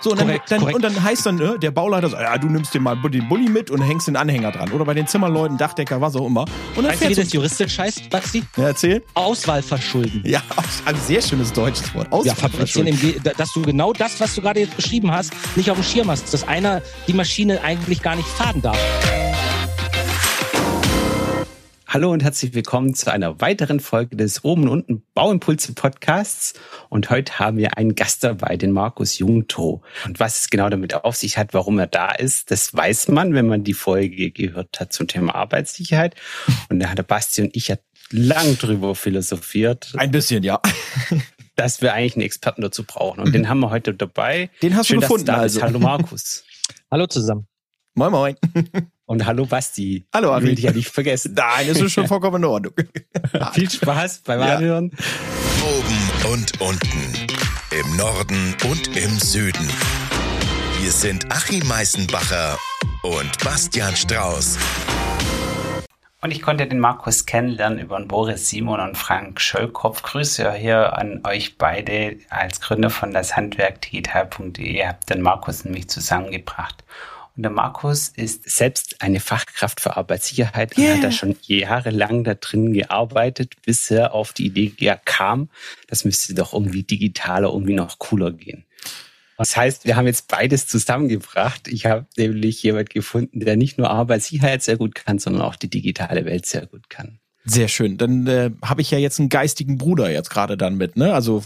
So, und, korrekt, dann, dann, und dann heißt dann, ne, der Bauleiter sagt, ja, du nimmst dir mal den Bulli mit und hängst den Anhänger dran. Oder bei den Zimmerleuten, Dachdecker, was auch immer. Und dann weißt du, wie das juristisch heißt, Baxi? Ja, erzähl. Auswahl verschulden. Ja, ein sehr schönes deutsches Wort. Auswahl ja, dass du genau das, was du gerade jetzt beschrieben hast, nicht auf dem Schirm hast. Dass einer die Maschine eigentlich gar nicht fahren darf. Hallo und herzlich willkommen zu einer weiteren Folge des Oben und Unten Bauimpulse Podcasts. Und heute haben wir einen Gast dabei, den Markus Jungto. Und was es genau damit auf sich hat, warum er da ist, das weiß man, wenn man die Folge gehört hat zum Thema Arbeitssicherheit. Und da hat der Basti und ich ja lang drüber philosophiert. Ein bisschen, ja. dass wir eigentlich einen Experten dazu brauchen. Und den haben wir heute dabei. Den hast Schön, du gefunden, da also. Hallo Markus. Hallo zusammen. Moin, moin. Und hallo Basti. Hallo Ari. Will ich ja nicht vergessen. Nein, das ist schon vollkommen in Ordnung. Viel Spaß beim ja. Anhören. Oben und unten. Im Norden und im Süden. Hier sind Achim Meißenbacher und Bastian Strauß. Und ich konnte den Markus kennenlernen über den Boris Simon und Frank Schöllkopf. Grüße hier an euch beide als Gründer von das Handwerk digital.de. Habt den Markus nämlich zusammengebracht. Und der Markus ist selbst eine Fachkraft für Arbeitssicherheit yeah. und hat da schon jahrelang da drin gearbeitet, bis er auf die Idee kam, das müsste doch irgendwie digitaler, irgendwie noch cooler gehen. Das heißt, wir haben jetzt beides zusammengebracht. Ich habe nämlich jemand gefunden, der nicht nur Arbeitssicherheit sehr gut kann, sondern auch die digitale Welt sehr gut kann. Sehr schön. Dann äh, habe ich ja jetzt einen geistigen Bruder jetzt gerade dann mit, ne? Also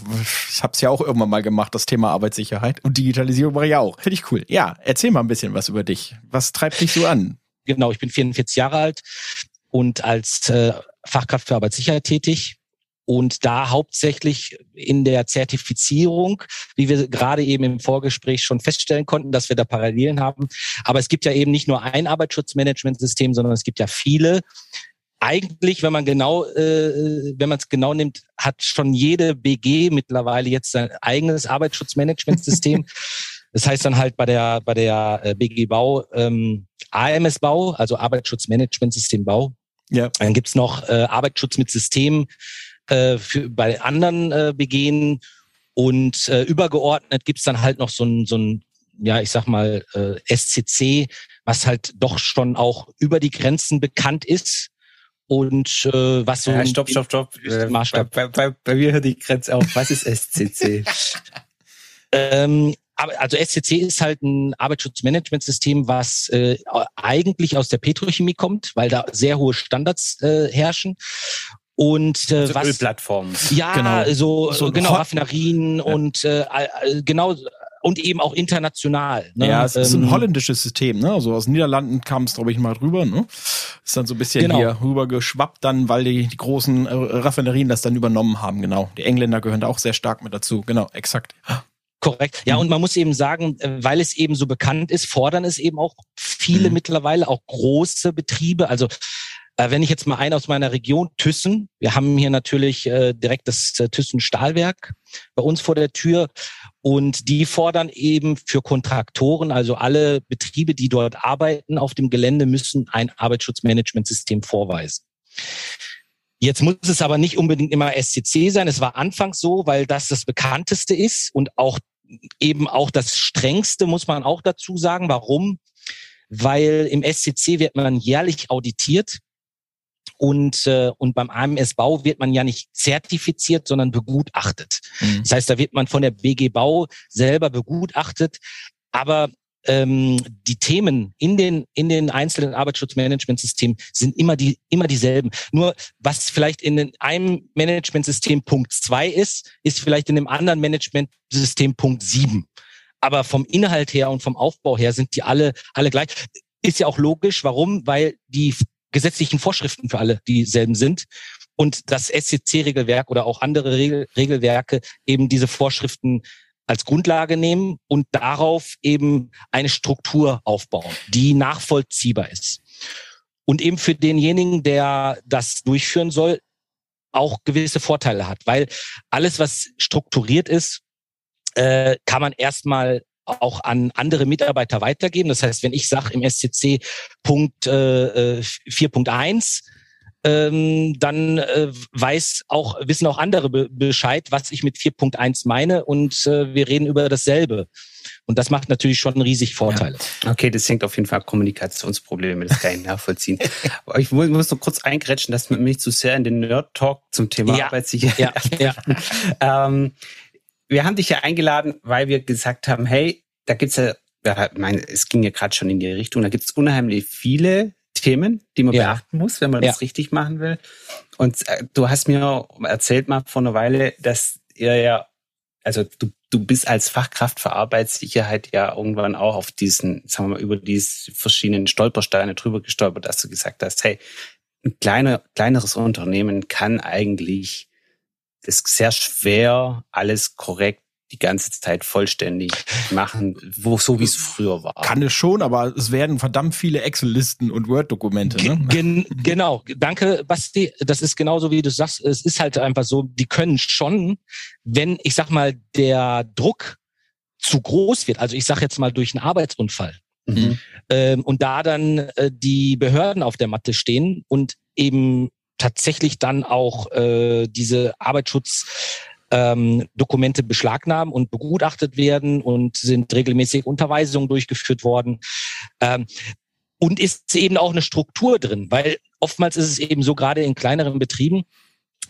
ich habe es ja auch irgendwann mal gemacht, das Thema Arbeitssicherheit und Digitalisierung mache ich auch. Finde ich cool. Ja, erzähl mal ein bisschen was über dich. Was treibt dich so an? Genau, ich bin 44 Jahre alt und als äh, Fachkraft für Arbeitssicherheit tätig und da hauptsächlich in der Zertifizierung, wie wir gerade eben im Vorgespräch schon feststellen konnten, dass wir da Parallelen haben. Aber es gibt ja eben nicht nur ein Arbeitsschutzmanagementsystem, sondern es gibt ja viele eigentlich, wenn man genau, äh, wenn man es genau nimmt, hat schon jede BG mittlerweile jetzt sein eigenes Arbeitsschutzmanagementsystem. das heißt dann halt bei der bei der äh, BG Bau ähm, AMS Bau, also Arbeitsschutzmanagementsystem Bau. Ja. Dann gibt's noch äh, Arbeitsschutz mit System äh, für, bei anderen äh, BGen und äh, übergeordnet gibt's dann halt noch so ein, so ein ja, ich sag mal, äh, SCC, was halt doch schon auch über die Grenzen bekannt ist und äh, was so. Ja, stopp, stopp, stopp. Äh, Maßstab. Bei, bei, bei mir hört die Grenze auf. Was ist SCC? ähm, also SCC ist halt ein Arbeitsschutzmanagementsystem, was äh, eigentlich aus der Petrochemie kommt, weil da sehr hohe Standards äh, herrschen. Und äh, also was Ölplattformen. Ja, genau. so, so genau Raffinerien ja. und äh, genau und eben auch international. Ne? Ja, es ist ein ähm, holländisches System, ne? Also aus den Niederlanden kam es, glaube ich, mal drüber, ne? Ist dann so ein bisschen genau. hier rüber geschwappt dann, weil die, die großen äh, Raffinerien das dann übernommen haben, genau. Die Engländer gehören da auch sehr stark mit dazu, genau, exakt. Korrekt. Ja, und man muss eben sagen, äh, weil es eben so bekannt ist, fordern es eben auch viele mhm. mittlerweile, auch große Betriebe. Also äh, wenn ich jetzt mal einen aus meiner Region, Thyssen, wir haben hier natürlich äh, direkt das äh, Thyssen Stahlwerk bei uns vor der Tür und die fordern eben für Kontraktoren, also alle Betriebe, die dort arbeiten auf dem Gelände, müssen ein Arbeitsschutzmanagementsystem vorweisen. Jetzt muss es aber nicht unbedingt immer SCC sein. Es war anfangs so, weil das das bekannteste ist und auch eben auch das strengste, muss man auch dazu sagen. Warum? Weil im SCC wird man jährlich auditiert und, äh, und beim AMS Bau wird man ja nicht zertifiziert, sondern begutachtet. Mhm. Das heißt, da wird man von der BG Bau selber begutachtet. Aber ähm, die Themen in den in den einzelnen Arbeitsschutzmanagementsystemen sind immer die immer dieselben. Nur was vielleicht in einem Managementsystem Punkt zwei ist, ist vielleicht in dem anderen Managementsystem Punkt sieben. Aber vom Inhalt her und vom Aufbau her sind die alle alle gleich. Ist ja auch logisch. Warum? Weil die gesetzlichen Vorschriften für alle dieselben sind und das SCC-Regelwerk oder auch andere Regel Regelwerke eben diese Vorschriften als Grundlage nehmen und darauf eben eine Struktur aufbauen, die nachvollziehbar ist. Und eben für denjenigen, der das durchführen soll, auch gewisse Vorteile hat, weil alles, was strukturiert ist, äh, kann man erstmal auch an andere Mitarbeiter weitergeben. Das heißt, wenn ich sage im SCC Punkt äh, 4.1, ähm, dann äh, weiß auch, wissen auch andere be Bescheid, was ich mit 4.1 meine und äh, wir reden über dasselbe. Und das macht natürlich schon riesig Vorteile. Ja. Okay, das hängt auf jeden Fall Kommunikationsprobleme, das kann ich nachvollziehen. Aber ich muss, so kurz eingrätschen, dass man mich zu sehr in den Nerd-Talk zum Thema ja. Arbeitssicherheit. Ja, ja. ähm, wir haben dich ja eingeladen, weil wir gesagt haben, hey, da gibt's ja, ja mein, es ging ja gerade schon in die Richtung, da gibt's unheimlich viele Themen, die man ja. beachten muss, wenn man ja. das richtig machen will. Und äh, du hast mir erzählt mal vor einer Weile, dass ihr ja, also du, du bist als Fachkraft für Arbeitssicherheit ja irgendwann auch auf diesen, sagen wir mal, über diese verschiedenen Stolpersteine drüber gestolpert, dass du gesagt hast, hey, ein kleiner, kleineres Unternehmen kann eigentlich das sehr schwer alles korrekt die ganze Zeit vollständig machen, wo so wie es früher war. Kann es schon, aber es werden verdammt viele Excel-Listen und Word-Dokumente. Ne? Gen genau, danke, Basti. Das ist genauso wie du sagst. Es ist halt einfach so, die können schon, wenn ich sag mal der Druck zu groß wird. Also ich sag jetzt mal durch einen Arbeitsunfall. Mhm. Ähm, und da dann äh, die Behörden auf der Matte stehen und eben tatsächlich dann auch äh, diese Arbeitsschutz ähm, Dokumente beschlagnahmen und begutachtet werden und sind regelmäßig Unterweisungen durchgeführt worden. Ähm, und ist eben auch eine Struktur drin, weil oftmals ist es eben so, gerade in kleineren Betrieben,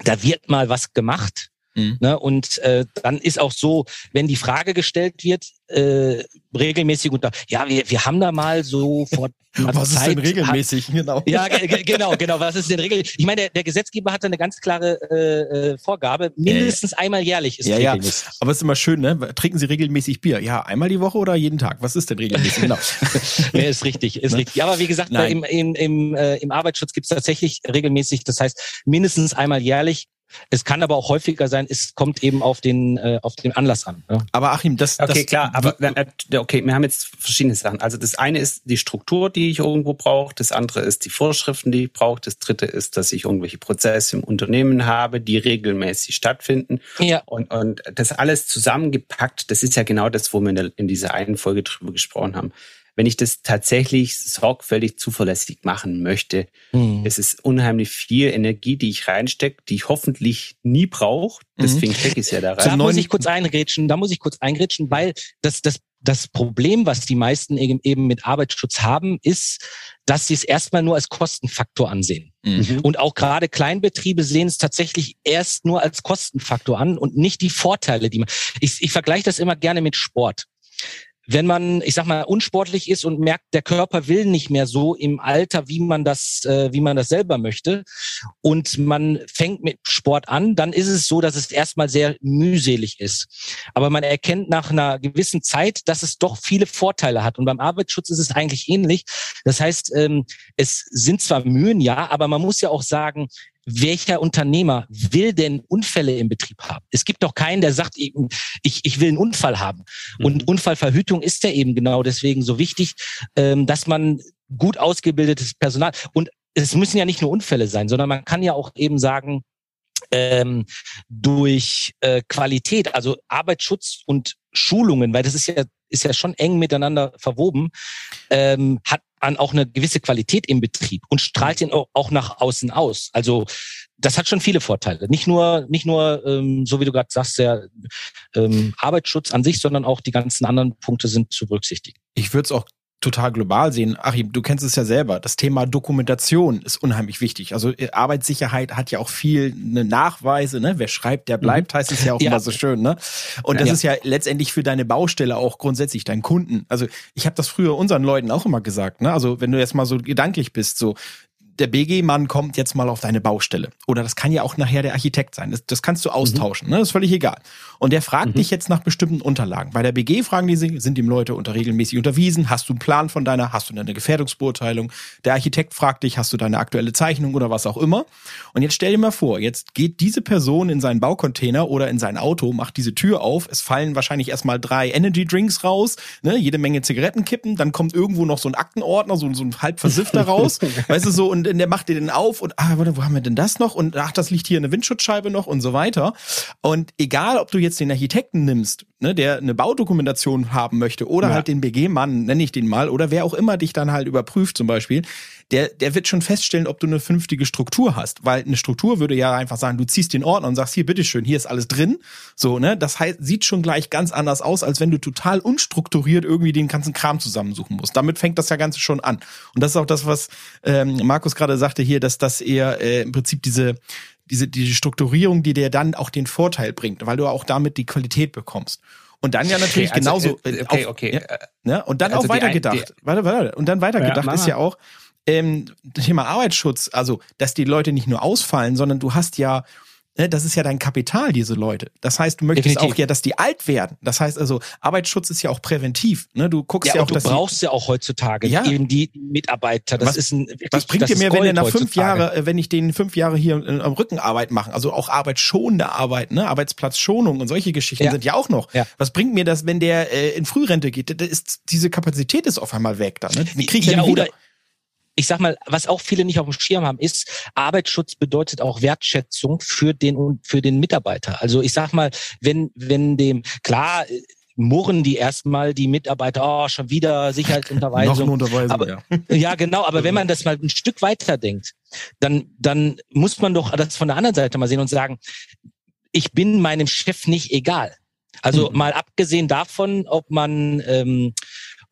da wird mal was gemacht. Mhm. Ne, und äh, dann ist auch so, wenn die Frage gestellt wird, äh, regelmäßig unter, ja, wir, wir haben da mal so vor was Zeit, ist denn regelmäßig? Hat, genau. Ja, genau, genau. Was ist denn regelmäßig? Ich meine, der, der Gesetzgeber hat eine ganz klare äh, äh Vorgabe. Mindestens einmal jährlich ist ja, regelmäßig. Ja. Aber es ist immer schön, ne? Trinken Sie regelmäßig Bier? Ja, einmal die Woche oder jeden Tag? Was ist denn regelmäßig? Genau. ja, ist richtig, ist ne? richtig. Aber wie gesagt, im, im, im, äh, im Arbeitsschutz gibt es tatsächlich regelmäßig, das heißt mindestens einmal jährlich es kann aber auch häufiger sein, es kommt eben auf den, äh, auf den Anlass an. Ja. Aber Achim, das, Okay, das, klar, aber äh, okay, wir haben jetzt verschiedene Sachen. Also das eine ist die Struktur, die ich irgendwo brauche, das andere ist die Vorschriften, die ich brauche, das dritte ist, dass ich irgendwelche Prozesse im Unternehmen habe, die regelmäßig stattfinden. Ja. Und, und das alles zusammengepackt, das ist ja genau das, wo wir in, der, in dieser einen Folge drüber gesprochen haben wenn ich das tatsächlich sorgfältig zuverlässig machen möchte, mhm. es ist unheimlich viel Energie, die ich reinstecke, die ich hoffentlich nie brauche. Deswegen mhm. stecke ich es ja da rein. Da muss ich kurz eingrätschen, da muss ich kurz eingrätschen, weil das, das, das Problem, was die meisten eben mit Arbeitsschutz haben, ist, dass sie es erstmal nur als Kostenfaktor ansehen. Mhm. Und auch gerade Kleinbetriebe sehen es tatsächlich erst nur als Kostenfaktor an und nicht die Vorteile, die man. Ich, ich vergleiche das immer gerne mit Sport wenn man, ich sag mal, unsportlich ist und merkt, der Körper will nicht mehr so im Alter, wie man das, äh, wie man das selber möchte, und man fängt mit Sport an, dann ist es so, dass es erstmal sehr mühselig ist. Aber man erkennt nach einer gewissen Zeit, dass es doch viele Vorteile hat. Und beim Arbeitsschutz ist es eigentlich ähnlich. Das heißt, ähm, es sind zwar Mühen, ja, aber man muss ja auch sagen, welcher Unternehmer will denn Unfälle im Betrieb haben? Es gibt doch keinen, der sagt, ich, ich will einen Unfall haben. Mhm. Und Unfallverhütung ist ja eben genau deswegen so wichtig, ähm, dass man gut ausgebildetes Personal und es müssen ja nicht nur Unfälle sein, sondern man kann ja auch eben sagen, ähm, durch äh, Qualität, also Arbeitsschutz und Schulungen, weil das ist ja ist ja schon eng miteinander verwoben, ähm, hat an auch eine gewisse Qualität im Betrieb und strahlt ihn auch nach außen aus. Also das hat schon viele Vorteile. Nicht nur, nicht nur, ähm, so wie du gerade sagst, der ähm, Arbeitsschutz an sich, sondern auch die ganzen anderen Punkte sind zu berücksichtigen. Ich würde es auch total global sehen. Achim, du kennst es ja selber. Das Thema Dokumentation ist unheimlich wichtig. Also äh, Arbeitssicherheit hat ja auch viel eine Nachweise, ne? Wer schreibt, der bleibt, mhm. heißt es ja auch ja. immer so schön, ne? Und das ja. ist ja letztendlich für deine Baustelle auch grundsätzlich dein Kunden. Also ich habe das früher unseren Leuten auch immer gesagt, ne? Also wenn du jetzt mal so gedanklich bist, so der BG-Mann kommt jetzt mal auf deine Baustelle. Oder das kann ja auch nachher der Architekt sein. Das, das kannst du mhm. austauschen, mhm. ne? Das ist völlig egal. Und der fragt mhm. dich jetzt nach bestimmten Unterlagen. Bei der BG fragen die sich, sind die Leute unter regelmäßig unterwiesen? Hast du einen Plan von deiner, hast du eine Gefährdungsbeurteilung? Der Architekt fragt dich, hast du deine aktuelle Zeichnung oder was auch immer? Und jetzt stell dir mal vor, jetzt geht diese Person in seinen Baucontainer oder in sein Auto, macht diese Tür auf, es fallen wahrscheinlich erstmal drei Energy Drinks raus, ne? jede Menge Zigarettenkippen, dann kommt irgendwo noch so ein Aktenordner, so, so ein halb versiffter raus, weißt du so, und der macht dir den auf und, ah, warte, wo haben wir denn das noch? Und ach, das liegt hier eine Windschutzscheibe noch und so weiter. Und egal, ob du jetzt den Architekten nimmst, ne, der eine Baudokumentation haben möchte oder ja. halt den BG-Mann, nenne ich den mal, oder wer auch immer dich dann halt überprüft zum Beispiel, der, der wird schon feststellen, ob du eine vernünftige Struktur hast. Weil eine Struktur würde ja einfach sagen, du ziehst den Ordner und sagst, hier, bitteschön, hier ist alles drin. So, ne? Das heißt, sieht schon gleich ganz anders aus, als wenn du total unstrukturiert irgendwie den ganzen Kram zusammensuchen musst. Damit fängt das ja Ganze schon an. Und das ist auch das, was ähm, Markus gerade sagte hier, dass das eher äh, im Prinzip diese diese, diese Strukturierung, die dir dann auch den Vorteil bringt, weil du auch damit die Qualität bekommst. Und dann ja natürlich okay, also, genauso. Äh, okay, okay. Auch, ja, ne? Und dann also auch weitergedacht. Warte, warte. Und dann weitergedacht ja, ist ja auch ähm, Thema Arbeitsschutz, also dass die Leute nicht nur ausfallen, sondern du hast ja Ne, das ist ja dein Kapital, diese Leute. Das heißt, du möchtest Definitiv. auch ja, dass die alt werden. Das heißt also, Arbeitsschutz ist ja auch präventiv. Ne? Du guckst ja, ja auch, du dass brauchst ja auch heutzutage ja. eben die Mitarbeiter. Das was, ist ein, wirklich, was bringt dir mehr, wenn der nach fünf Jahre, äh, wenn ich den fünf Jahre hier am Rücken Arbeit machen, also auch arbeitsschonende Arbeit, ne, Arbeitsplatzschonung und solche Geschichten ja. sind ja auch noch. Ja. Was bringt mir das, wenn der äh, in Frührente geht? Da ist diese Kapazität ist auf einmal weg da. Ne? Die krieg ich ja, ja wieder. Ich sag mal, was auch viele nicht auf dem Schirm haben, ist, Arbeitsschutz bedeutet auch Wertschätzung für den für den Mitarbeiter. Also ich sag mal, wenn, wenn dem, klar, murren die erstmal die Mitarbeiter, oh, schon wieder Sicherheitsunterweisung. Noch eine Unterweisung, aber, ja. ja, genau, aber wenn man das mal ein Stück weiter denkt, dann, dann muss man doch das von der anderen Seite mal sehen und sagen, ich bin meinem Chef nicht egal. Also mhm. mal abgesehen davon, ob man ähm,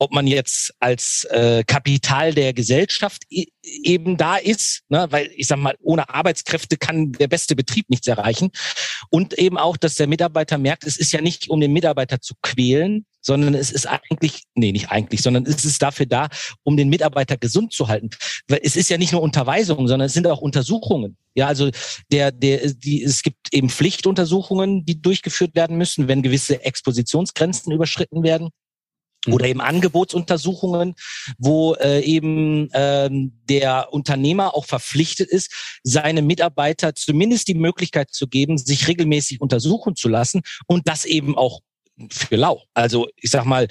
ob man jetzt als äh, Kapital der Gesellschaft eben da ist, ne? weil ich sag mal, ohne Arbeitskräfte kann der beste Betrieb nichts erreichen. Und eben auch, dass der Mitarbeiter merkt, es ist ja nicht, um den Mitarbeiter zu quälen, sondern es ist eigentlich, nee, nicht eigentlich, sondern es ist dafür da, um den Mitarbeiter gesund zu halten. Weil es ist ja nicht nur Unterweisung, sondern es sind auch Untersuchungen. Ja, also der, der, die, es gibt eben Pflichtuntersuchungen, die durchgeführt werden müssen, wenn gewisse Expositionsgrenzen überschritten werden oder mhm. eben Angebotsuntersuchungen, wo äh, eben ähm, der Unternehmer auch verpflichtet ist, seine Mitarbeiter zumindest die Möglichkeit zu geben, sich regelmäßig untersuchen zu lassen und das eben auch für lau. Also ich sag mal,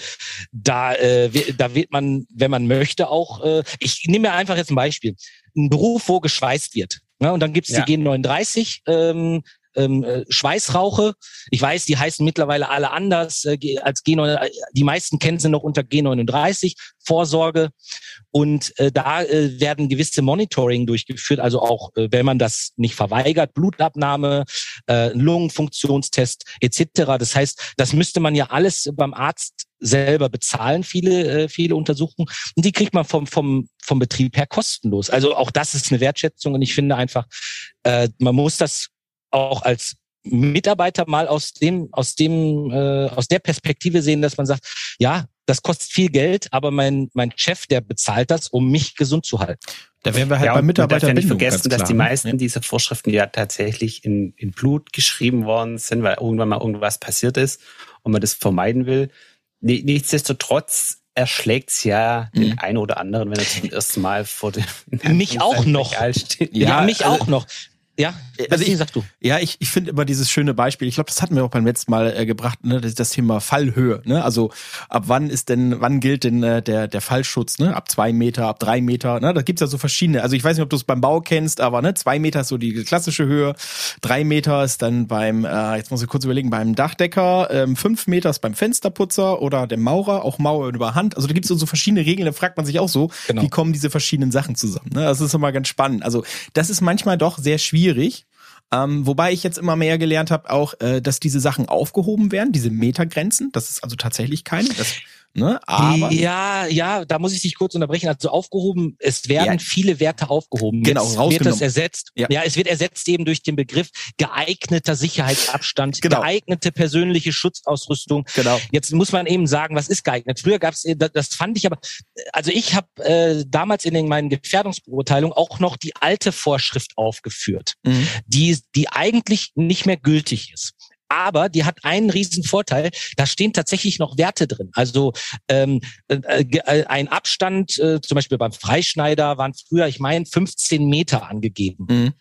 da, äh, da wird man, wenn man möchte, auch, äh, ich nehme mir einfach jetzt ein Beispiel, ein Beruf, wo geschweißt wird. Ne? Und dann gibt es ja. die G39, ähm, ähm, äh, Schweißrauche. Ich weiß, die heißen mittlerweile alle anders äh, als G9. Die meisten kennen sie noch unter G39, Vorsorge. Und äh, da äh, werden gewisse Monitoring durchgeführt, also auch, äh, wenn man das nicht verweigert, Blutabnahme, äh, Lungenfunktionstest etc. Das heißt, das müsste man ja alles beim Arzt selber bezahlen, viele, äh, viele Untersuchungen. Und die kriegt man vom, vom, vom Betrieb her kostenlos. Also auch das ist eine Wertschätzung. Und ich finde einfach, äh, man muss das auch als Mitarbeiter mal aus dem, aus dem, äh, aus der Perspektive sehen, dass man sagt, ja, das kostet viel Geld, aber mein, mein Chef, der bezahlt das, um mich gesund zu halten. Da werden wir halt ja, bei Mitarbeitern ja nicht vergessen, dass die meisten ne? dieser Vorschriften ja tatsächlich in, in Blut geschrieben worden sind, weil irgendwann mal irgendwas passiert ist und man das vermeiden will. Nichtsdestotrotz erschlägt's ja mhm. den einen oder anderen, wenn er zum ersten Mal vor dem mich auch noch. Steht. Ja, ja mich also, auch noch. Ja, also ich, sag du. Ja, ich, ich finde immer dieses schöne Beispiel, ich glaube, das hatten wir auch beim letzten Mal äh, gebracht, ne, das, das Thema Fallhöhe. Ne? Also ab wann ist denn, wann gilt denn äh, der, der Fallschutz, ne? Ab zwei Meter, ab drei Meter, ne? Da gibt's ja so verschiedene. Also ich weiß nicht, ob du es beim Bau kennst, aber ne, zwei Meter ist so die klassische Höhe, drei Meter ist dann beim, äh, jetzt muss ich kurz überlegen, beim Dachdecker, ähm, fünf Meter ist beim Fensterputzer oder dem Maurer, auch Mauer über Hand. Also da gibt's so, so verschiedene Regeln, da fragt man sich auch so, genau. wie kommen diese verschiedenen Sachen zusammen. Ne? Das ist immer ganz spannend. Also das ist manchmal doch sehr schwierig. Ähm, wobei ich jetzt immer mehr gelernt habe, auch, äh, dass diese Sachen aufgehoben werden, diese Metagrenzen. Das ist also tatsächlich keine. Das Ne? Aber ja, ja, da muss ich dich kurz unterbrechen. Also aufgehoben, es werden ja. viele Werte aufgehoben. Genau, Jetzt wird das ersetzt. Ja. ja. es wird ersetzt eben durch den Begriff geeigneter Sicherheitsabstand, genau. geeignete persönliche Schutzausrüstung. Genau. Jetzt muss man eben sagen, was ist geeignet? Früher gab es, äh, das fand ich aber, also ich habe äh, damals in den, meinen Gefährdungsbeurteilungen auch noch die alte Vorschrift aufgeführt, mhm. die, die eigentlich nicht mehr gültig ist aber die hat einen riesen Vorteil, da stehen tatsächlich noch Werte drin. Also ähm, äh, äh, ein Abstand, äh, zum Beispiel beim Freischneider waren früher, ich meine, 15 Meter angegeben. Mhm.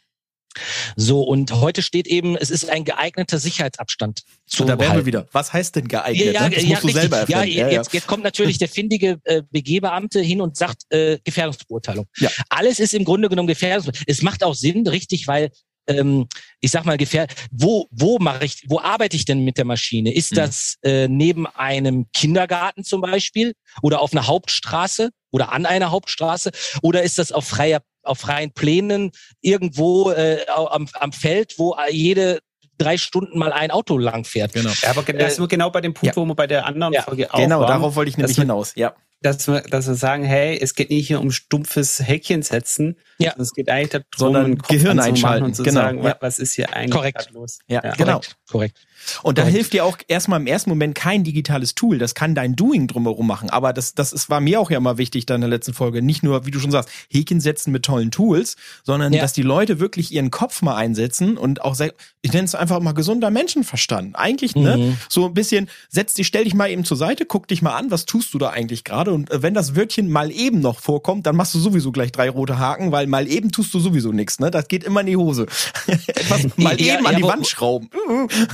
So, und heute steht eben, es ist ein geeigneter Sicherheitsabstand zu Da wären wir wieder. Was heißt denn geeignet? Ja, ja, das musst ja, du selber erfinden. Ja, ja, jetzt, jetzt kommt natürlich der findige äh, BG-Beamte hin und sagt äh, Gefährdungsbeurteilung. Ja. Alles ist im Grunde genommen Gefährdungsbeurteilung. Es macht auch Sinn, richtig, weil ähm, ich sag mal, gefährlich. Wo, wo mache ich, wo arbeite ich denn mit der Maschine? Ist mhm. das äh, neben einem Kindergarten zum Beispiel oder auf einer Hauptstraße oder an einer Hauptstraße oder ist das auf freier auf freien Plänen irgendwo äh, am, am Feld, wo jede drei Stunden mal ein Auto lang fährt. Genau. Ja, aber das ist äh, genau bei dem Punkt, ja. wo wir bei der anderen ja. Folge auch Genau, waren, darauf wollte ich nämlich hinaus. Ja dass wir, dass wir sagen, hey, es geht nicht hier um stumpfes Häkchen setzen, ja. es geht eigentlich darum, sondern Gehirn einschalten und zu genau. sagen, ja. was ist hier eigentlich Korrekt. los. Ja, ja. genau. Korrekt. Und da hilft dir auch erstmal im ersten Moment kein digitales Tool. Das kann dein Doing drumherum machen. Aber das, das ist, war mir auch ja immer wichtig da in der letzten Folge. Nicht nur, wie du schon sagst, Häkchen setzen mit tollen Tools, sondern ja. dass die Leute wirklich ihren Kopf mal einsetzen und auch, ich nenne es einfach mal gesunder Menschenverstand. Eigentlich, ne, mhm. ne? So ein bisschen, setz dich, stell dich mal eben zur Seite, guck dich mal an, was tust du da eigentlich gerade? Und äh, wenn das Wörtchen mal eben noch vorkommt, dann machst du sowieso gleich drei rote Haken, weil mal eben tust du sowieso nichts, ne? Das geht immer in die Hose. Etwas mal ja, eben ja, an die Wand schrauben.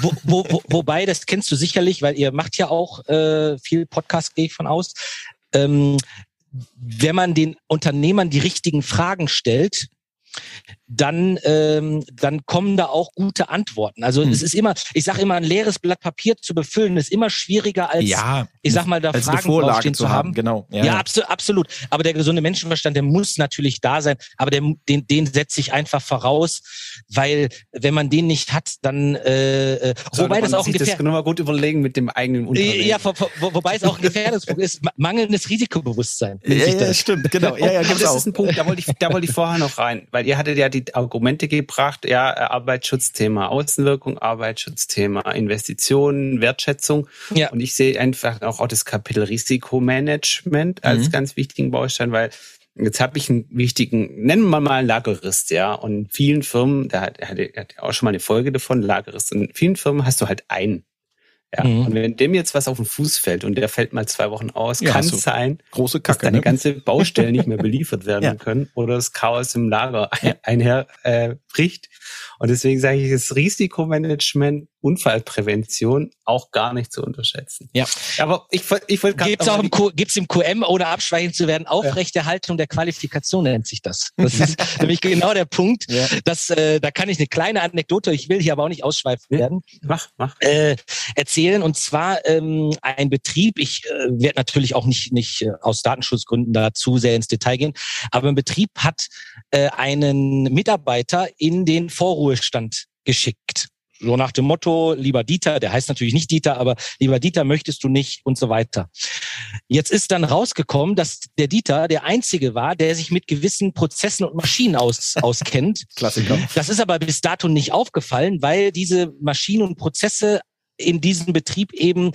Wo, wo, wo, wobei, das kennst du sicherlich, weil ihr macht ja auch äh, viel Podcast, gehe ich von aus. Ähm, wenn man den Unternehmern die richtigen Fragen stellt, dann, ähm, dann kommen da auch gute Antworten. Also hm. es ist immer, ich sage immer, ein leeres Blatt Papier zu befüllen, ist immer schwieriger als, ja, ich sag mal, da Fragen draufstehen zu haben. Genau. Ja, ja absolut, absolut. Aber der gesunde Menschenverstand, der muss natürlich da sein, aber der, den, den setze ich einfach voraus, weil wenn man den nicht hat, dann äh, äh wobei das auch ein Gefährdungspunkt Das mal gut überlegen mit dem eigenen Unternehmen. Ja, wo, wo, wobei es auch ein Gefährdungspunkt ist, mangelndes Risikobewusstsein. Ja, ja, stimmt, genau. Ja, ja, das auch. ist ein Punkt, da wollte ich, da wollte ich vorher noch rein, weil ihr hattet ja die Argumente gebracht, ja, Arbeitsschutzthema Außenwirkung, Arbeitsschutzthema Investitionen, Wertschätzung. Ja. Und ich sehe einfach auch das Kapitel Risikomanagement als mhm. ganz wichtigen Baustein, weil Jetzt habe ich einen wichtigen, nennen wir mal Lagerist, ja. Und in vielen Firmen, da hat, hat, hat auch schon mal eine Folge davon, Lagerist. Und in vielen Firmen hast du halt einen ja. Mhm. Und wenn dem jetzt was auf den Fuß fällt und der fällt mal zwei Wochen aus, ja, kann es sein, große Kacke, dass deine ne? ganze Baustelle nicht mehr beliefert werden ja. können oder das Chaos im Lager einherbricht. Äh, bricht. Und deswegen sage ich, das Risikomanagement, Unfallprävention auch gar nicht zu unterschätzen. Ja. Aber ich, ich wollte Gibt's auch im, Q, gibt's im QM, ohne abschweichen zu werden, Aufrechterhaltung ja. der Qualifikation nennt sich das. Das ist nämlich genau der Punkt, ja. dass, äh, da kann ich eine kleine Anekdote, ich will hier aber auch nicht ausschweifen werden. Mach, mach. Äh, erzählen. Und zwar ähm, ein Betrieb, ich äh, werde natürlich auch nicht, nicht äh, aus Datenschutzgründen da zu sehr ins Detail gehen, aber ein Betrieb hat äh, einen Mitarbeiter in den Vorruhestand geschickt. So nach dem Motto, lieber Dieter, der heißt natürlich nicht Dieter, aber lieber Dieter möchtest du nicht und so weiter. Jetzt ist dann rausgekommen, dass der Dieter der Einzige war, der sich mit gewissen Prozessen und Maschinen aus, auskennt. Klassiker. Das ist aber bis dato nicht aufgefallen, weil diese Maschinen und Prozesse in diesem Betrieb eben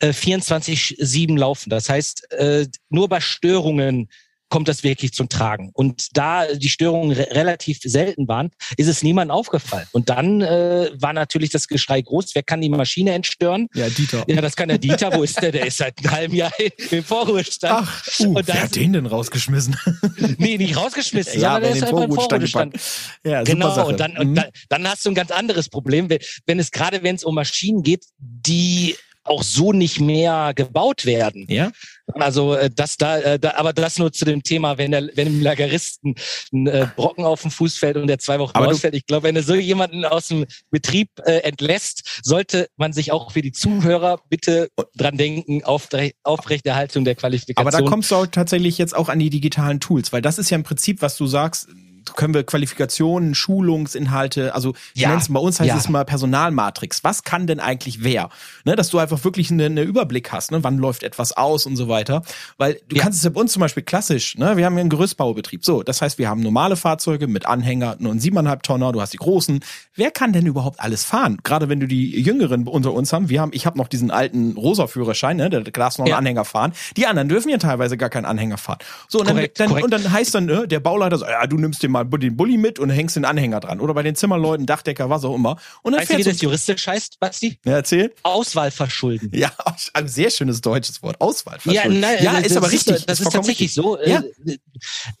äh, 24-7 laufen. Das heißt, äh, nur bei Störungen kommt das wirklich zum Tragen. Und da die Störungen re relativ selten waren, ist es niemandem aufgefallen. Und dann äh, war natürlich das Geschrei groß, wer kann die Maschine entstören? Ja, Dieter. Ja, das kann der Dieter. Wo ist der? Der ist seit einem halben Jahr im Vorruhestand. Ach, uh, und wer hat den denn rausgeschmissen? nee, nicht rausgeschmissen, ja, sondern der ist halt beim Vorruhestand. Ja, genau, und dann, und mhm. dann, dann hast du ein ganz anderes Problem, wenn es gerade, wenn es um Maschinen geht, die auch so nicht mehr gebaut werden. Ja. Also äh, das da, äh, da, aber das nur zu dem Thema, wenn der, wenn dem Lageristen ein äh, Brocken auf dem Fuß fällt und der zwei Wochen aber ausfällt. Ich glaube, wenn er so jemanden aus dem Betrieb äh, entlässt, sollte man sich auch für die Zuhörer bitte dran denken, Aufre Aufrechterhaltung der Qualifikation. Aber da kommst du auch tatsächlich jetzt auch an die digitalen Tools, weil das ist ja im Prinzip, was du sagst, können wir Qualifikationen, Schulungsinhalte, also ja. bei uns heißt ja. es mal Personalmatrix. Was kann denn eigentlich wer? Ne, dass du einfach wirklich einen eine Überblick hast, ne? wann läuft etwas aus und so weiter. Weil du ja. kannst es ja bei uns zum Beispiel klassisch, ne? wir haben ja einen Gerüstbaubetrieb. So, das heißt, wir haben normale Fahrzeuge mit Anhänger, nur einen siebeneinhalb Tonner, du hast die großen. Wer kann denn überhaupt alles fahren? Gerade wenn du die Jüngeren unter uns haben. Wir haben, ich habe noch diesen alten Rosa-Führerschein, ne? der darfst noch einen Anhänger fahren. Die anderen dürfen ja teilweise gar keinen Anhänger fahren. So, und, korrekt, dann, dann, und dann heißt dann, ne, der Bauleiter so, ja, du nimmst den mal den Bulli mit und hängst den Anhänger dran. Oder bei den Zimmerleuten, Dachdecker, was auch immer. Und dann weißt du, wie das juristisch heißt, Basti? Ja, erzähl. Auswahl verschulden. Ja, ein sehr schönes deutsches Wort. Auswahl verschulden. Ja, nein, ja ist aber richtig. Ist, das, ist tatsächlich richtig. so. Ja.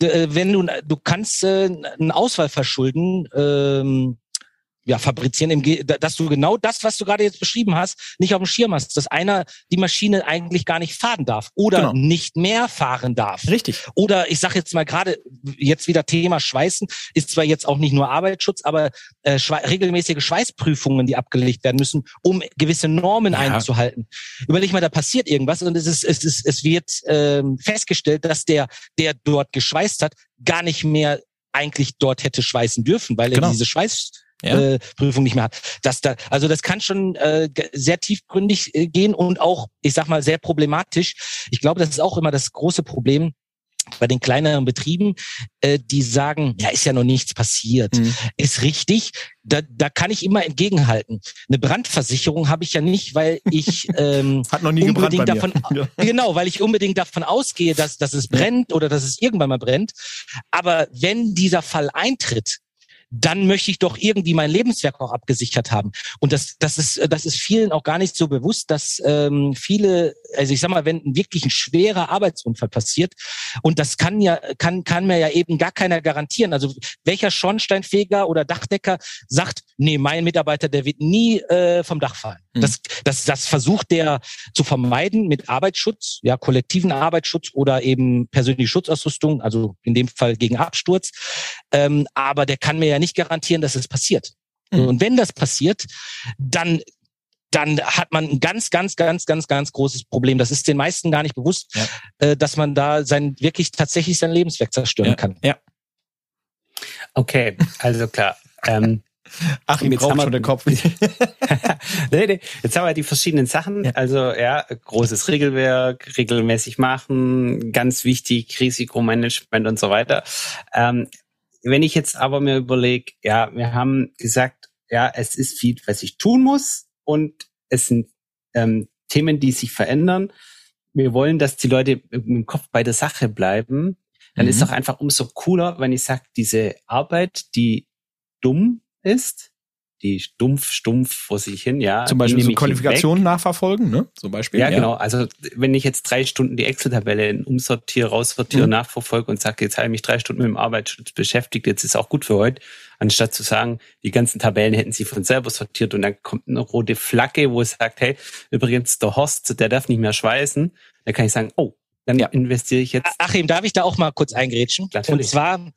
Äh, wenn du, du kannst äh, eine Auswahl verschulden, ähm, ja, fabrizieren, im, dass du genau das, was du gerade jetzt beschrieben hast, nicht auf dem Schirm hast, dass einer die Maschine eigentlich gar nicht fahren darf oder genau. nicht mehr fahren darf. Richtig. Oder ich sage jetzt mal gerade, jetzt wieder Thema Schweißen, ist zwar jetzt auch nicht nur Arbeitsschutz, aber äh, schwe regelmäßige Schweißprüfungen, die abgelegt werden müssen, um gewisse Normen ja. einzuhalten. Überleg mal, da passiert irgendwas und es ist, es ist, es wird ähm, festgestellt, dass der, der dort geschweißt hat, gar nicht mehr eigentlich dort hätte schweißen dürfen, weil genau. er diese Schweiß ja. äh, Prüfung nicht mehr hat. Das da, also das kann schon äh, sehr tiefgründig äh, gehen und auch, ich sag mal, sehr problematisch. Ich glaube, das ist auch immer das große Problem bei den kleineren Betrieben, äh, die sagen, ja, ist ja noch nichts passiert. Mhm. Ist richtig. Da, da kann ich immer entgegenhalten. Eine Brandversicherung habe ich ja nicht, weil ich ähm, Hat noch nie unbedingt davon genau, weil ich unbedingt davon ausgehe, dass, dass es brennt oder dass es irgendwann mal brennt. Aber wenn dieser Fall eintritt, dann möchte ich doch irgendwie mein Lebenswerk auch abgesichert haben. Und das, das ist, das ist vielen auch gar nicht so bewusst, dass ähm, viele, also ich sag mal, wenn wirklich ein schwerer Arbeitsunfall passiert, und das kann ja, kann, kann mir ja eben gar keiner garantieren. Also welcher Schornsteinfeger oder Dachdecker sagt, nee, mein Mitarbeiter, der wird nie äh, vom Dach fallen. Mhm. Das, das, das versucht der zu vermeiden mit Arbeitsschutz, ja, kollektiven Arbeitsschutz oder eben persönliche Schutzausrüstung, also in dem Fall gegen Absturz. Ähm, aber der kann mir ja nicht garantieren, dass es passiert. Mhm. Und wenn das passiert, dann dann hat man ein ganz, ganz, ganz, ganz, ganz großes Problem. Das ist den meisten gar nicht bewusst, ja. äh, dass man da sein wirklich tatsächlich sein Lebenswerk zerstören ja. kann. Ja. Okay, also klar. Ähm, Ach, jetzt haben wir schon den Kopf. nee, nee. Jetzt haben wir die verschiedenen Sachen. Ja. Also ja, großes Regelwerk, regelmäßig machen, ganz wichtig, Risikomanagement und so weiter. Ähm, wenn ich jetzt aber mir überlege, ja, wir haben gesagt, ja, es ist viel, was ich tun muss und es sind ähm, Themen, die sich verändern. Wir wollen, dass die Leute im Kopf bei der Sache bleiben. Dann mhm. ist doch einfach umso cooler, wenn ich sage, diese Arbeit, die dumm ist, die stumpf, stumpf vor sich hin, ja. Zum Beispiel so Qualifikationen nachverfolgen, ne? Zum Beispiel. Ja, ja, genau. Also wenn ich jetzt drei Stunden die Excel-Tabelle umsortiere, raussortiere, mhm. nachverfolge und sage, jetzt habe ich mich drei Stunden mit dem Arbeitsschutz beschäftigt, jetzt ist auch gut für heute, anstatt zu sagen, die ganzen Tabellen hätten sie von selber sortiert und dann kommt eine rote Flagge, wo es sagt, hey, übrigens, der Horst, der darf nicht mehr schweißen, dann kann ich sagen, oh, dann ja. investiere ich jetzt. Achim, darf ich da auch mal kurz eingrätschen? Natürlich. Und zwar,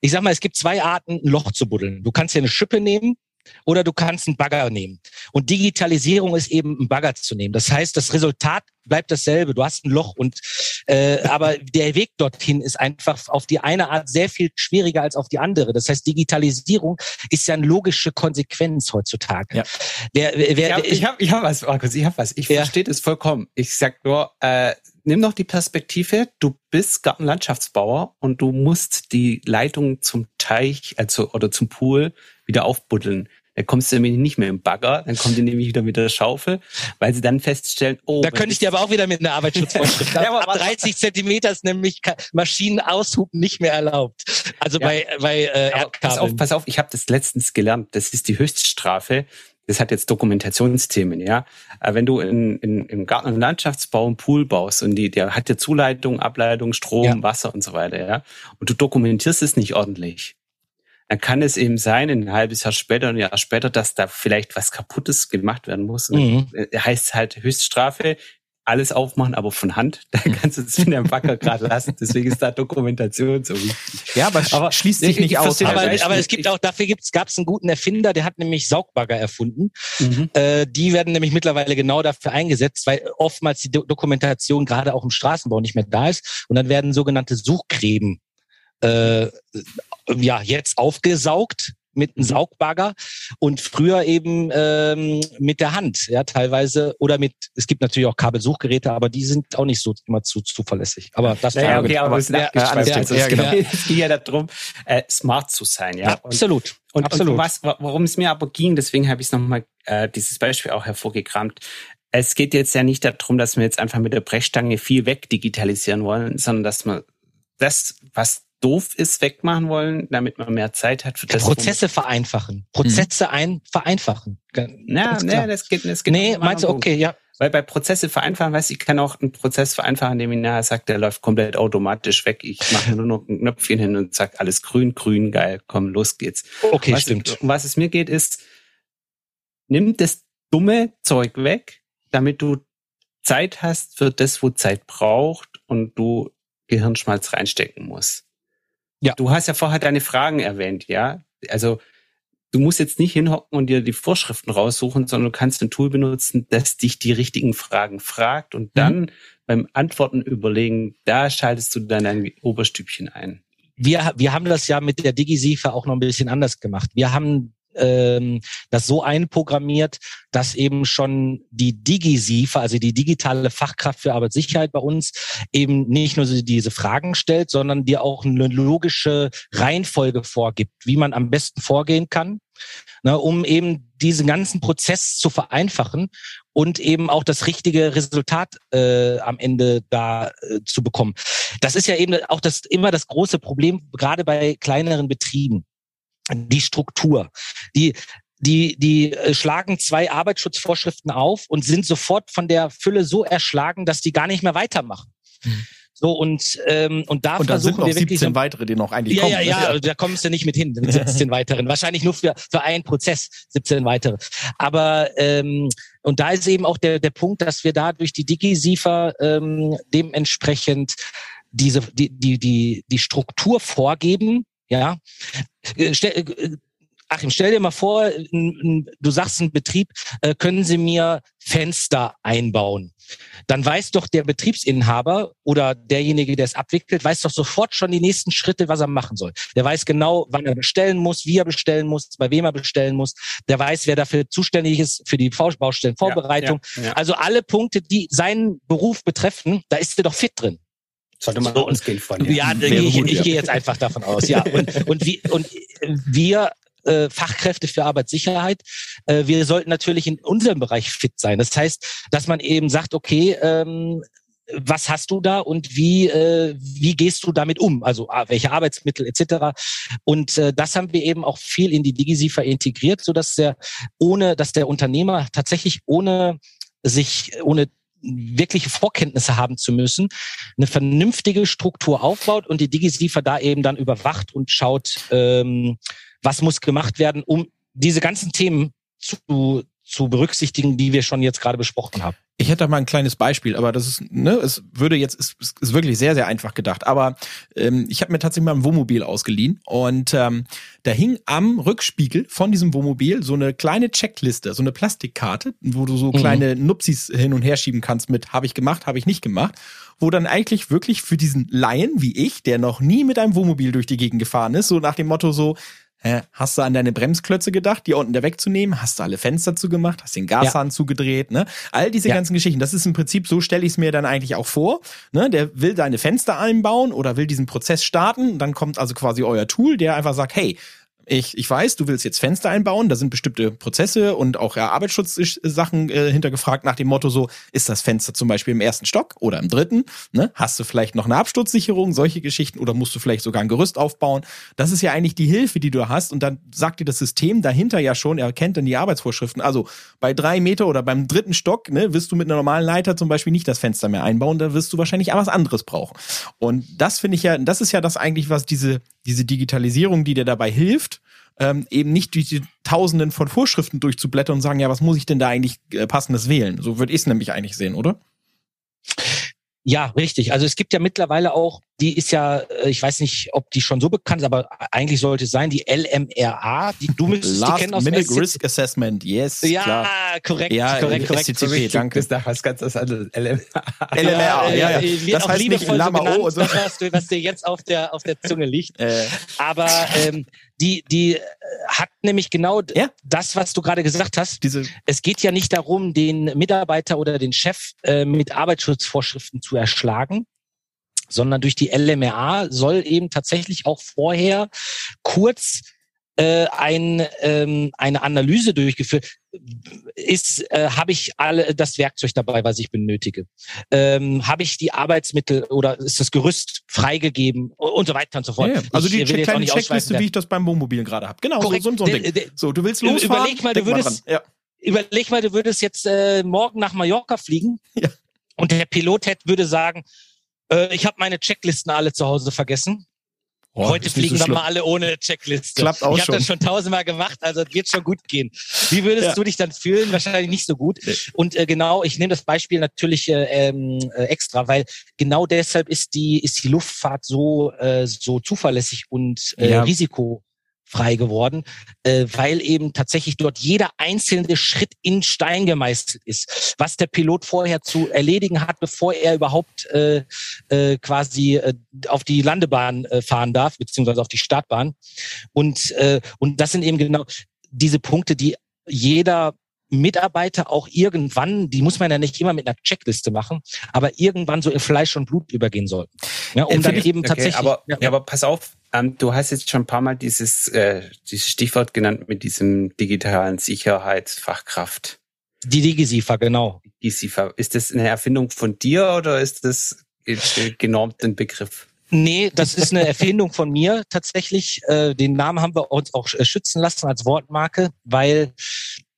ich sag mal, es gibt zwei Arten, ein Loch zu buddeln. Du kannst ja eine Schippe nehmen oder du kannst einen Bagger nehmen. Und Digitalisierung ist eben ein Bagger zu nehmen. Das heißt, das Resultat bleibt dasselbe. Du hast ein Loch und äh, aber der Weg dorthin ist einfach auf die eine Art sehr viel schwieriger als auf die andere. Das heißt, Digitalisierung ist ja eine logische Konsequenz heutzutage. Ja. Wer, wer, ich habe ich hab, hab was, Markus, ich habe was. Ich ja. verstehe das vollkommen. Ich sag nur, äh, nimm doch die Perspektive, du bist Gartenlandschaftsbauer und du musst die Leitung zum Teich also oder zum Pool wieder aufbuddeln. Da kommst du nämlich nicht mehr im Bagger, dann kommt die nämlich wieder mit der Schaufel, weil sie dann feststellen, oh. Da könnte ich dir aber auch wieder mit einer Arbeitsschutzvorschrift. ja, ab 30 Zentimeter ist nämlich Maschinenaushub nicht mehr erlaubt. Also ja, bei, bei äh, Erdkabeln. Pass auf, pass auf, ich habe das letztens gelernt. Das ist die Höchststrafe. Das hat jetzt Dokumentationsthemen, ja. Aber wenn du in, in, im Garten- und Landschaftsbau einen Pool baust und die, der hat ja Zuleitung, Ableitung, Strom, ja. Wasser und so weiter, ja. Und du dokumentierst es nicht ordentlich dann kann es eben sein, ein halbes Jahr später, ein Jahr später, dass da vielleicht was Kaputtes gemacht werden muss. Mhm. Äh, heißt halt Höchststrafe, alles aufmachen, aber von Hand. Da kannst du es in der Backer gerade lassen. Deswegen ist da Dokumentation so wichtig. Ja, aber, aber schließt sich nicht aus. Aber, aber, es gibt auch, dafür gab es einen guten Erfinder, der hat nämlich Saugbagger erfunden. Mhm. Äh, die werden nämlich mittlerweile genau dafür eingesetzt, weil oftmals die Do Dokumentation gerade auch im Straßenbau nicht mehr da ist. Und dann werden sogenannte Suchgräben äh, ja jetzt aufgesaugt mit einem mhm. Saugbagger und früher eben ähm, mit der Hand, ja teilweise oder mit. Es gibt natürlich auch Kabelsuchgeräte, aber die sind auch nicht so immer zu zuverlässig. Aber das naja, okay, aber, es, ja, ja, ja, ja, genau. es ging ja darum, äh, smart zu sein, ja. ja und, absolut. Und, absolut. Und was, worum es mir aber ging, deswegen habe ich es nochmal äh, dieses Beispiel auch hervorgekramt. Es geht jetzt ja nicht darum, dass wir jetzt einfach mit der Brechstange viel wegdigitalisieren wollen, sondern dass man das, was doof ist, wegmachen wollen, damit man mehr Zeit hat für das. Prozesse vereinfachen. Prozesse mhm. ein, vereinfachen. Ja, nee, das geht, das geht Nee, meinst du, okay, ja. Weil bei Prozesse vereinfachen, weiß ich, kann auch einen Prozess vereinfachen, indem ich nachher sagt, der läuft komplett automatisch weg. Ich mache nur noch ein Knöpfchen hin und sag alles grün, grün, geil, komm, los geht's. Okay, was, stimmt. Um was es mir geht, ist, nimm das dumme Zeug weg, damit du Zeit hast für das, wo Zeit braucht und du Gehirnschmalz reinstecken musst. Ja. Du hast ja vorher deine Fragen erwähnt, ja. Also du musst jetzt nicht hinhocken und dir die Vorschriften raussuchen, sondern du kannst ein Tool benutzen, das dich die richtigen Fragen fragt und dann mhm. beim Antworten überlegen, da schaltest du dann dein Oberstübchen ein. Wir, wir haben das ja mit der DigiSifa auch noch ein bisschen anders gemacht. Wir haben ähm, das so einprogrammiert, dass eben schon die DigiSIFA, also die digitale Fachkraft für Arbeitssicherheit bei uns, eben nicht nur diese Fragen stellt, sondern dir auch eine logische Reihenfolge vorgibt, wie man am besten vorgehen kann, ne, um eben diesen ganzen Prozess zu vereinfachen und eben auch das richtige Resultat äh, am Ende da äh, zu bekommen. Das ist ja eben auch das immer das große Problem, gerade bei kleineren Betrieben die Struktur. Die, die, die äh, schlagen zwei Arbeitsschutzvorschriften auf und sind sofort von der Fülle so erschlagen, dass die gar nicht mehr weitermachen. Mhm. So und ähm, und da und da sind noch wir 17 so, weitere, die noch eigentlich ja, kommen. Ja, ja, ja, da kommst du nicht mit hin, 17 weiteren. Wahrscheinlich nur für für einen Prozess 17 weitere. Aber ähm, und da ist eben auch der der Punkt, dass wir da durch die Digi-SIFA ähm, dementsprechend diese die die die die Struktur vorgeben, ja, äh, äh, Achim, stell dir mal vor, du sagst ein Betrieb, äh, können Sie mir Fenster einbauen? Dann weiß doch der Betriebsinhaber oder derjenige, der es abwickelt, weiß doch sofort schon die nächsten Schritte, was er machen soll. Der weiß genau, wann er bestellen muss, wie er bestellen muss, bei wem er bestellen muss. Der weiß, wer dafür zuständig ist für die Baustellenvorbereitung. Ja, ja, ja. Also alle Punkte, die seinen Beruf betreffen, da ist er doch fit drin. Sollte man so, ausgehen von. Ja, ja ich, ich, ich gehe jetzt einfach davon aus. Ja, und, und, wie, und wir äh, Fachkräfte für Arbeitssicherheit. Äh, wir sollten natürlich in unserem Bereich fit sein. Das heißt, dass man eben sagt, okay, ähm, was hast du da und wie äh, wie gehst du damit um? Also welche Arbeitsmittel etc. Und äh, das haben wir eben auch viel in die DigiSifa integriert, so dass der ohne, dass der Unternehmer tatsächlich ohne sich ohne wirkliche Vorkenntnisse haben zu müssen, eine vernünftige Struktur aufbaut und die DigiSiefer da eben dann überwacht und schaut, ähm, was muss gemacht werden, um diese ganzen Themen zu, zu berücksichtigen, die wir schon jetzt gerade besprochen haben. Ich hätte da mal ein kleines Beispiel, aber das ist, ne, es würde jetzt, ist, ist wirklich sehr, sehr einfach gedacht. Aber ähm, ich habe mir tatsächlich mal ein Wohnmobil ausgeliehen und ähm, da hing am Rückspiegel von diesem Wohnmobil so eine kleine Checkliste, so eine Plastikkarte, wo du so mhm. kleine Nupsis hin und her schieben kannst mit habe ich gemacht, habe ich nicht gemacht, wo dann eigentlich wirklich für diesen Laien wie ich, der noch nie mit einem Wohnmobil durch die Gegend gefahren ist, so nach dem Motto so, Hä? Hast du an deine Bremsklötze gedacht, die unten da wegzunehmen? Hast du alle Fenster zugemacht? Hast den Gashahn ja. zugedreht? Ne? All diese ja. ganzen Geschichten. Das ist im Prinzip, so stelle ich es mir dann eigentlich auch vor. Ne? Der will deine Fenster einbauen oder will diesen Prozess starten. Dann kommt also quasi euer Tool, der einfach sagt, hey, ich, ich weiß, du willst jetzt Fenster einbauen, da sind bestimmte Prozesse und auch ja, Arbeitsschutzsachen äh, hintergefragt nach dem Motto so, ist das Fenster zum Beispiel im ersten Stock oder im dritten? Ne? Hast du vielleicht noch eine Absturzsicherung, solche Geschichten oder musst du vielleicht sogar ein Gerüst aufbauen? Das ist ja eigentlich die Hilfe, die du hast und dann sagt dir das System dahinter ja schon, er erkennt dann die Arbeitsvorschriften. Also bei drei Meter oder beim dritten Stock ne, wirst du mit einer normalen Leiter zum Beispiel nicht das Fenster mehr einbauen, da wirst du wahrscheinlich was anderes brauchen. Und das finde ich ja, das ist ja das eigentlich, was diese, diese Digitalisierung, die dir dabei hilft, ähm, eben nicht durch die Tausenden von Vorschriften durchzublättern und sagen, ja, was muss ich denn da eigentlich äh, passendes wählen? So würde ich es nämlich eigentlich sehen, oder? Ja, richtig. Also es gibt ja mittlerweile auch, die ist ja, äh, ich weiß nicht, ob die schon so bekannt ist, aber eigentlich sollte es sein, die LMRA, die du müsstest Last die kennen aus Minute. Risk Assessment, yes. Ja, klar. korrekt, ja, korrekt, korrekt. SCTP, korrekt. danke. Das ist was ganz anderes. LMRA. LMRA, ja, ja. Wird das auch heißt nicht Lama so genannt, das, was, du, was dir jetzt auf der, auf der Zunge liegt. Äh. Aber ähm, die, die äh, hat nämlich genau ja. das, was du gerade gesagt hast. Diese es geht ja nicht darum, den Mitarbeiter oder den Chef äh, mit Arbeitsschutzvorschriften zu erschlagen, sondern durch die LMRA soll eben tatsächlich auch vorher kurz äh, ein, ähm, eine Analyse durchgeführt. Ist, äh, habe ich alle das Werkzeug dabei, was ich benötige? Ähm, habe ich die Arbeitsmittel oder ist das Gerüst freigegeben und so weiter und so fort. Ja, also die check, kleine Checkliste, wie ich das beim Wohnmobil gerade habe. Genau, Korrekt. so, so, ein Ding. So, du willst losfahren, Überleg mal, du würdest, ja überleg mal, du würdest jetzt äh, morgen nach Mallorca fliegen ja. und der Pilot hätte, würde sagen, äh, ich habe meine Checklisten alle zu Hause vergessen. Oh, Heute fliegen so wir mal alle ohne Checkliste. Klappt auch ich habe das schon tausendmal gemacht, also wird schon gut gehen. Wie würdest ja. du dich dann fühlen? Wahrscheinlich nicht so gut. Und äh, genau, ich nehme das Beispiel natürlich äh, ähm, äh, extra, weil genau deshalb ist die ist die Luftfahrt so äh, so zuverlässig und äh, ja. Risiko frei geworden, äh, weil eben tatsächlich dort jeder einzelne Schritt in Stein gemeißelt ist, was der Pilot vorher zu erledigen hat, bevor er überhaupt äh, äh, quasi äh, auf die Landebahn äh, fahren darf, beziehungsweise auf die Startbahn. Und, äh, und das sind eben genau diese Punkte, die jeder Mitarbeiter auch irgendwann, die muss man ja nicht immer mit einer Checkliste machen, aber irgendwann so in Fleisch und Blut übergehen sollten. Ja, um dann eben okay, tatsächlich. Aber, ja, aber pass auf, ähm, du hast jetzt schon ein paar Mal dieses, äh, dieses Stichwort genannt mit diesem digitalen Sicherheitsfachkraft. Die Digisifa, genau. Digisifa. Ist das eine Erfindung von dir oder ist das genormt ein Begriff? Nee, das ist eine Erfindung von mir tatsächlich. Äh, den Namen haben wir uns auch schützen lassen als Wortmarke, weil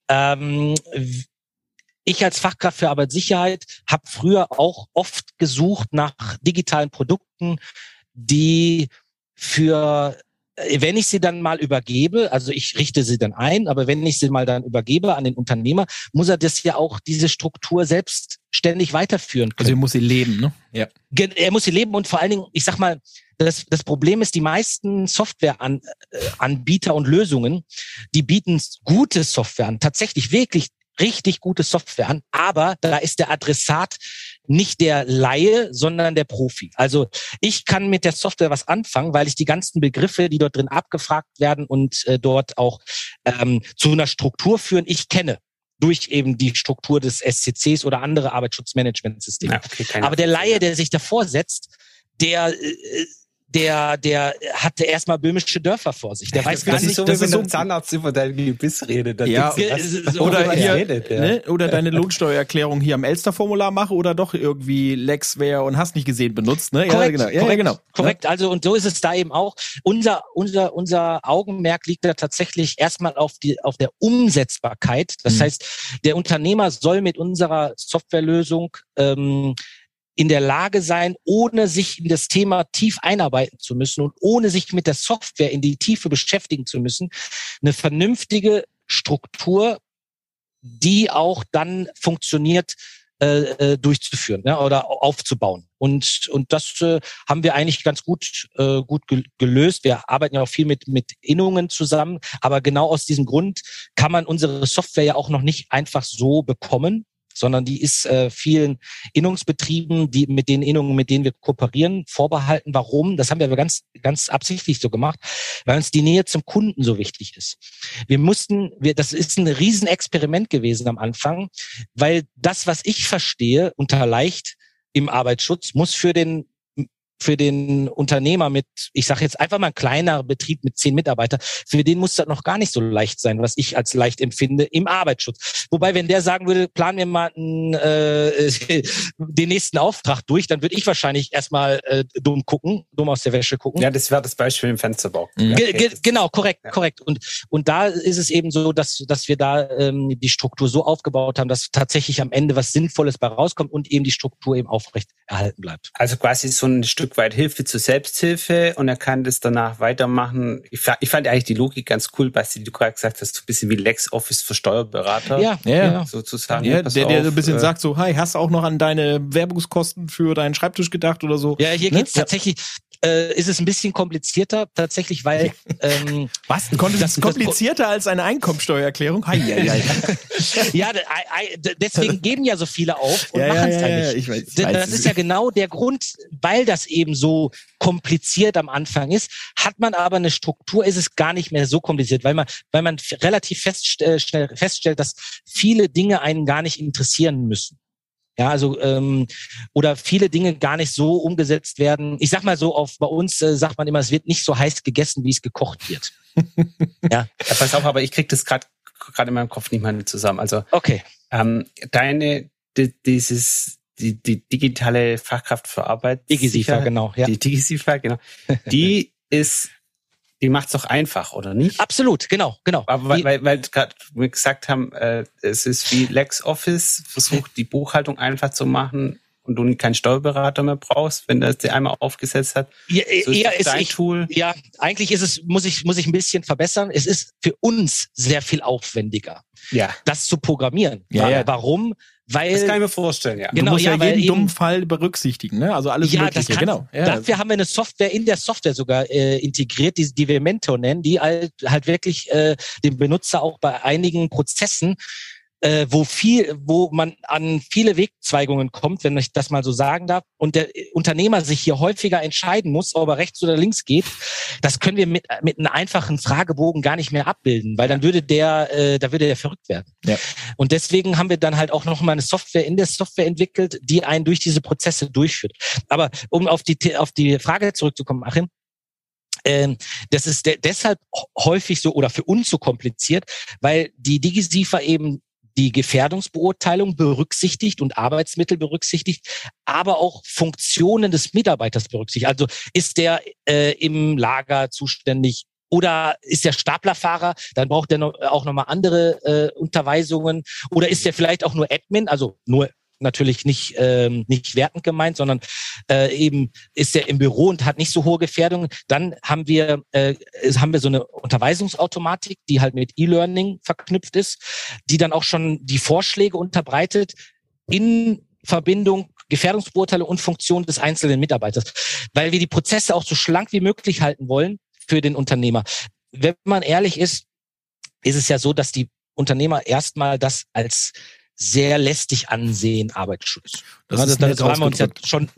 ähm, ich als Fachkraft für Arbeitssicherheit habe früher auch oft gesucht nach digitalen Produkten, die für äh, wenn ich sie dann mal übergebe, also ich richte sie dann ein, aber wenn ich sie mal dann übergebe an den Unternehmer, muss er das ja auch diese Struktur selbstständig weiterführen können. Also er muss sie leben, ne? Ja. Er muss sie leben und vor allen Dingen, ich sag mal, das, das Problem ist, die meisten Softwareanbieter äh, und Lösungen, die bieten gute Software an, tatsächlich wirklich richtig gute Software an, aber da ist der Adressat nicht der Laie, sondern der Profi. Also ich kann mit der Software was anfangen, weil ich die ganzen Begriffe, die dort drin abgefragt werden und äh, dort auch ähm, zu einer Struktur führen, ich kenne durch eben die Struktur des SCCs oder andere Arbeitsschutzmanagementsysteme. Ja, okay, Aber der Laie, der sich davor setzt, der äh, der, der hatte erstmal böhmische Dörfer vor sich. Der weiß gar nicht, so, das ist so, ein Zahnarzt über dein Gebiss redet. Dann ja, du, oder hier, redet, ja. ne, oder deine Lohnsteuererklärung hier am Elster-Formular mache oder doch irgendwie Lexware und hast nicht gesehen benutzt, ne? Korrekt, ja, genau. Ja, korrekt, genau. Korrekt. Also, und so ist es da eben auch. Unser, unser, unser Augenmerk liegt da tatsächlich erstmal auf die, auf der Umsetzbarkeit. Das mhm. heißt, der Unternehmer soll mit unserer Softwarelösung, ähm, in der Lage sein, ohne sich in das Thema tief einarbeiten zu müssen und ohne sich mit der Software in die Tiefe beschäftigen zu müssen, eine vernünftige Struktur, die auch dann funktioniert, äh, äh durchzuführen ja, oder aufzubauen. Und, und das äh, haben wir eigentlich ganz gut, äh, gut gelöst. Wir arbeiten ja auch viel mit, mit Innungen zusammen, aber genau aus diesem Grund kann man unsere Software ja auch noch nicht einfach so bekommen, sondern die ist äh, vielen Innungsbetrieben, die mit den Innungen, mit denen wir kooperieren, vorbehalten. Warum? Das haben wir aber ganz, ganz absichtlich so gemacht, weil uns die Nähe zum Kunden so wichtig ist. Wir mussten, wir, das ist ein Riesenexperiment gewesen am Anfang, weil das, was ich verstehe unter leicht im Arbeitsschutz, muss für den für den Unternehmer mit, ich sage jetzt einfach mal ein kleiner Betrieb mit zehn Mitarbeitern, für den muss das noch gar nicht so leicht sein, was ich als leicht empfinde im Arbeitsschutz. Wobei, wenn der sagen würde, planen wir mal einen, äh, den nächsten Auftrag durch, dann würde ich wahrscheinlich erstmal äh, dumm gucken, dumm aus der Wäsche gucken. Ja, das wäre das Beispiel im Fensterbau. Mhm. Ge genau, korrekt, ja. korrekt. Und, und da ist es eben so, dass, dass wir da ähm, die Struktur so aufgebaut haben, dass tatsächlich am Ende was Sinnvolles bei rauskommt und eben die Struktur eben aufrecht erhalten bleibt. Also quasi so ein Stück Stück weit Hilfe zur Selbsthilfe und er kann das danach weitermachen. Ich, ich fand eigentlich die Logik ganz cool, Basti, die du gerade gesagt hast, so ein bisschen wie LexOffice für Steuerberater. Ja, ja. Sozusagen. Ja, der, der auf, so ein bisschen äh, sagt so, hi, hast du auch noch an deine Werbungskosten für deinen Schreibtisch gedacht oder so? Ja, hier ne? geht's tatsächlich, äh, ist es ein bisschen komplizierter tatsächlich, weil ähm, was das, das komplizierter das, als eine Einkommensteuererklärung? Hi, hi, hi. ja, deswegen geben ja so viele auf und ja, machen es ja, halt nicht. Ja, weiß, das weiß. ist ja genau der Grund, weil das eben so kompliziert am Anfang ist, hat man aber eine Struktur, ist es gar nicht mehr so kompliziert, weil man, weil man relativ fest, äh, schnell feststellt, dass viele Dinge einen gar nicht interessieren müssen. Ja, also ähm, oder viele Dinge gar nicht so umgesetzt werden. Ich sag mal so, auf bei uns äh, sagt man immer, es wird nicht so heiß gegessen, wie es gekocht wird. ja. ja. Pass auf, aber ich krieg das gerade gerade in meinem Kopf nicht mal zusammen. Also okay. Ähm, deine die, dieses die, die digitale Fachkraft für Arbeit. Digisifa, genau. Ja. Die Digisifa, genau. Die ist die macht's doch einfach, oder nicht? Absolut, genau, genau. Aber weil, weil, weil gerade wir gesagt haben, äh, es ist wie LexOffice, versucht die Buchhaltung einfach zu machen und du keinen Steuerberater mehr brauchst, wenn das dir einmal aufgesetzt hat. Ja, so eher ist, ich, Tool. ja, eigentlich ist es, muss ich, muss ich ein bisschen verbessern. Es ist für uns sehr viel aufwendiger, ja. das zu programmieren. Ja, ja. Warum? Weil, das kann ich mir vorstellen, ja. Genau, du musst ja, ja jeden dummen Fall berücksichtigen, ne? Also alles ja, Mögliche, das kann, genau. Ja. Dafür haben wir eine Software in der Software sogar äh, integriert, die, die wir Mentor nennen, die halt, halt wirklich äh, dem Benutzer auch bei einigen Prozessen äh, wo viel, wo man an viele Wegzweigungen kommt, wenn ich das mal so sagen darf, und der Unternehmer sich hier häufiger entscheiden muss, ob er rechts oder links geht, das können wir mit, mit einem einfachen Fragebogen gar nicht mehr abbilden, weil dann würde der, äh, da würde der verrückt werden. Ja. Und deswegen haben wir dann halt auch noch mal eine Software in der Software entwickelt, die einen durch diese Prozesse durchführt. Aber um auf die auf die Frage zurückzukommen, Achim, ähm, das ist de deshalb häufig so oder für uns so kompliziert, weil die DigiSIFA eben die Gefährdungsbeurteilung berücksichtigt und Arbeitsmittel berücksichtigt, aber auch Funktionen des Mitarbeiters berücksichtigt. Also ist der äh, im Lager zuständig oder ist der Staplerfahrer, dann braucht er noch, auch nochmal andere äh, Unterweisungen. Oder ist der vielleicht auch nur Admin, also nur natürlich nicht, ähm, nicht wertend gemeint, sondern äh, eben ist er im Büro und hat nicht so hohe Gefährdungen. Dann haben wir, äh, haben wir so eine Unterweisungsautomatik, die halt mit E-Learning verknüpft ist, die dann auch schon die Vorschläge unterbreitet in Verbindung Gefährdungsbeurteilung und Funktion des einzelnen Mitarbeiters, weil wir die Prozesse auch so schlank wie möglich halten wollen für den Unternehmer. Wenn man ehrlich ist, ist es ja so, dass die Unternehmer erstmal das als sehr lästig ansehen, Arbeitsschutz. Das, ja, das, da waren wir uns ja schon,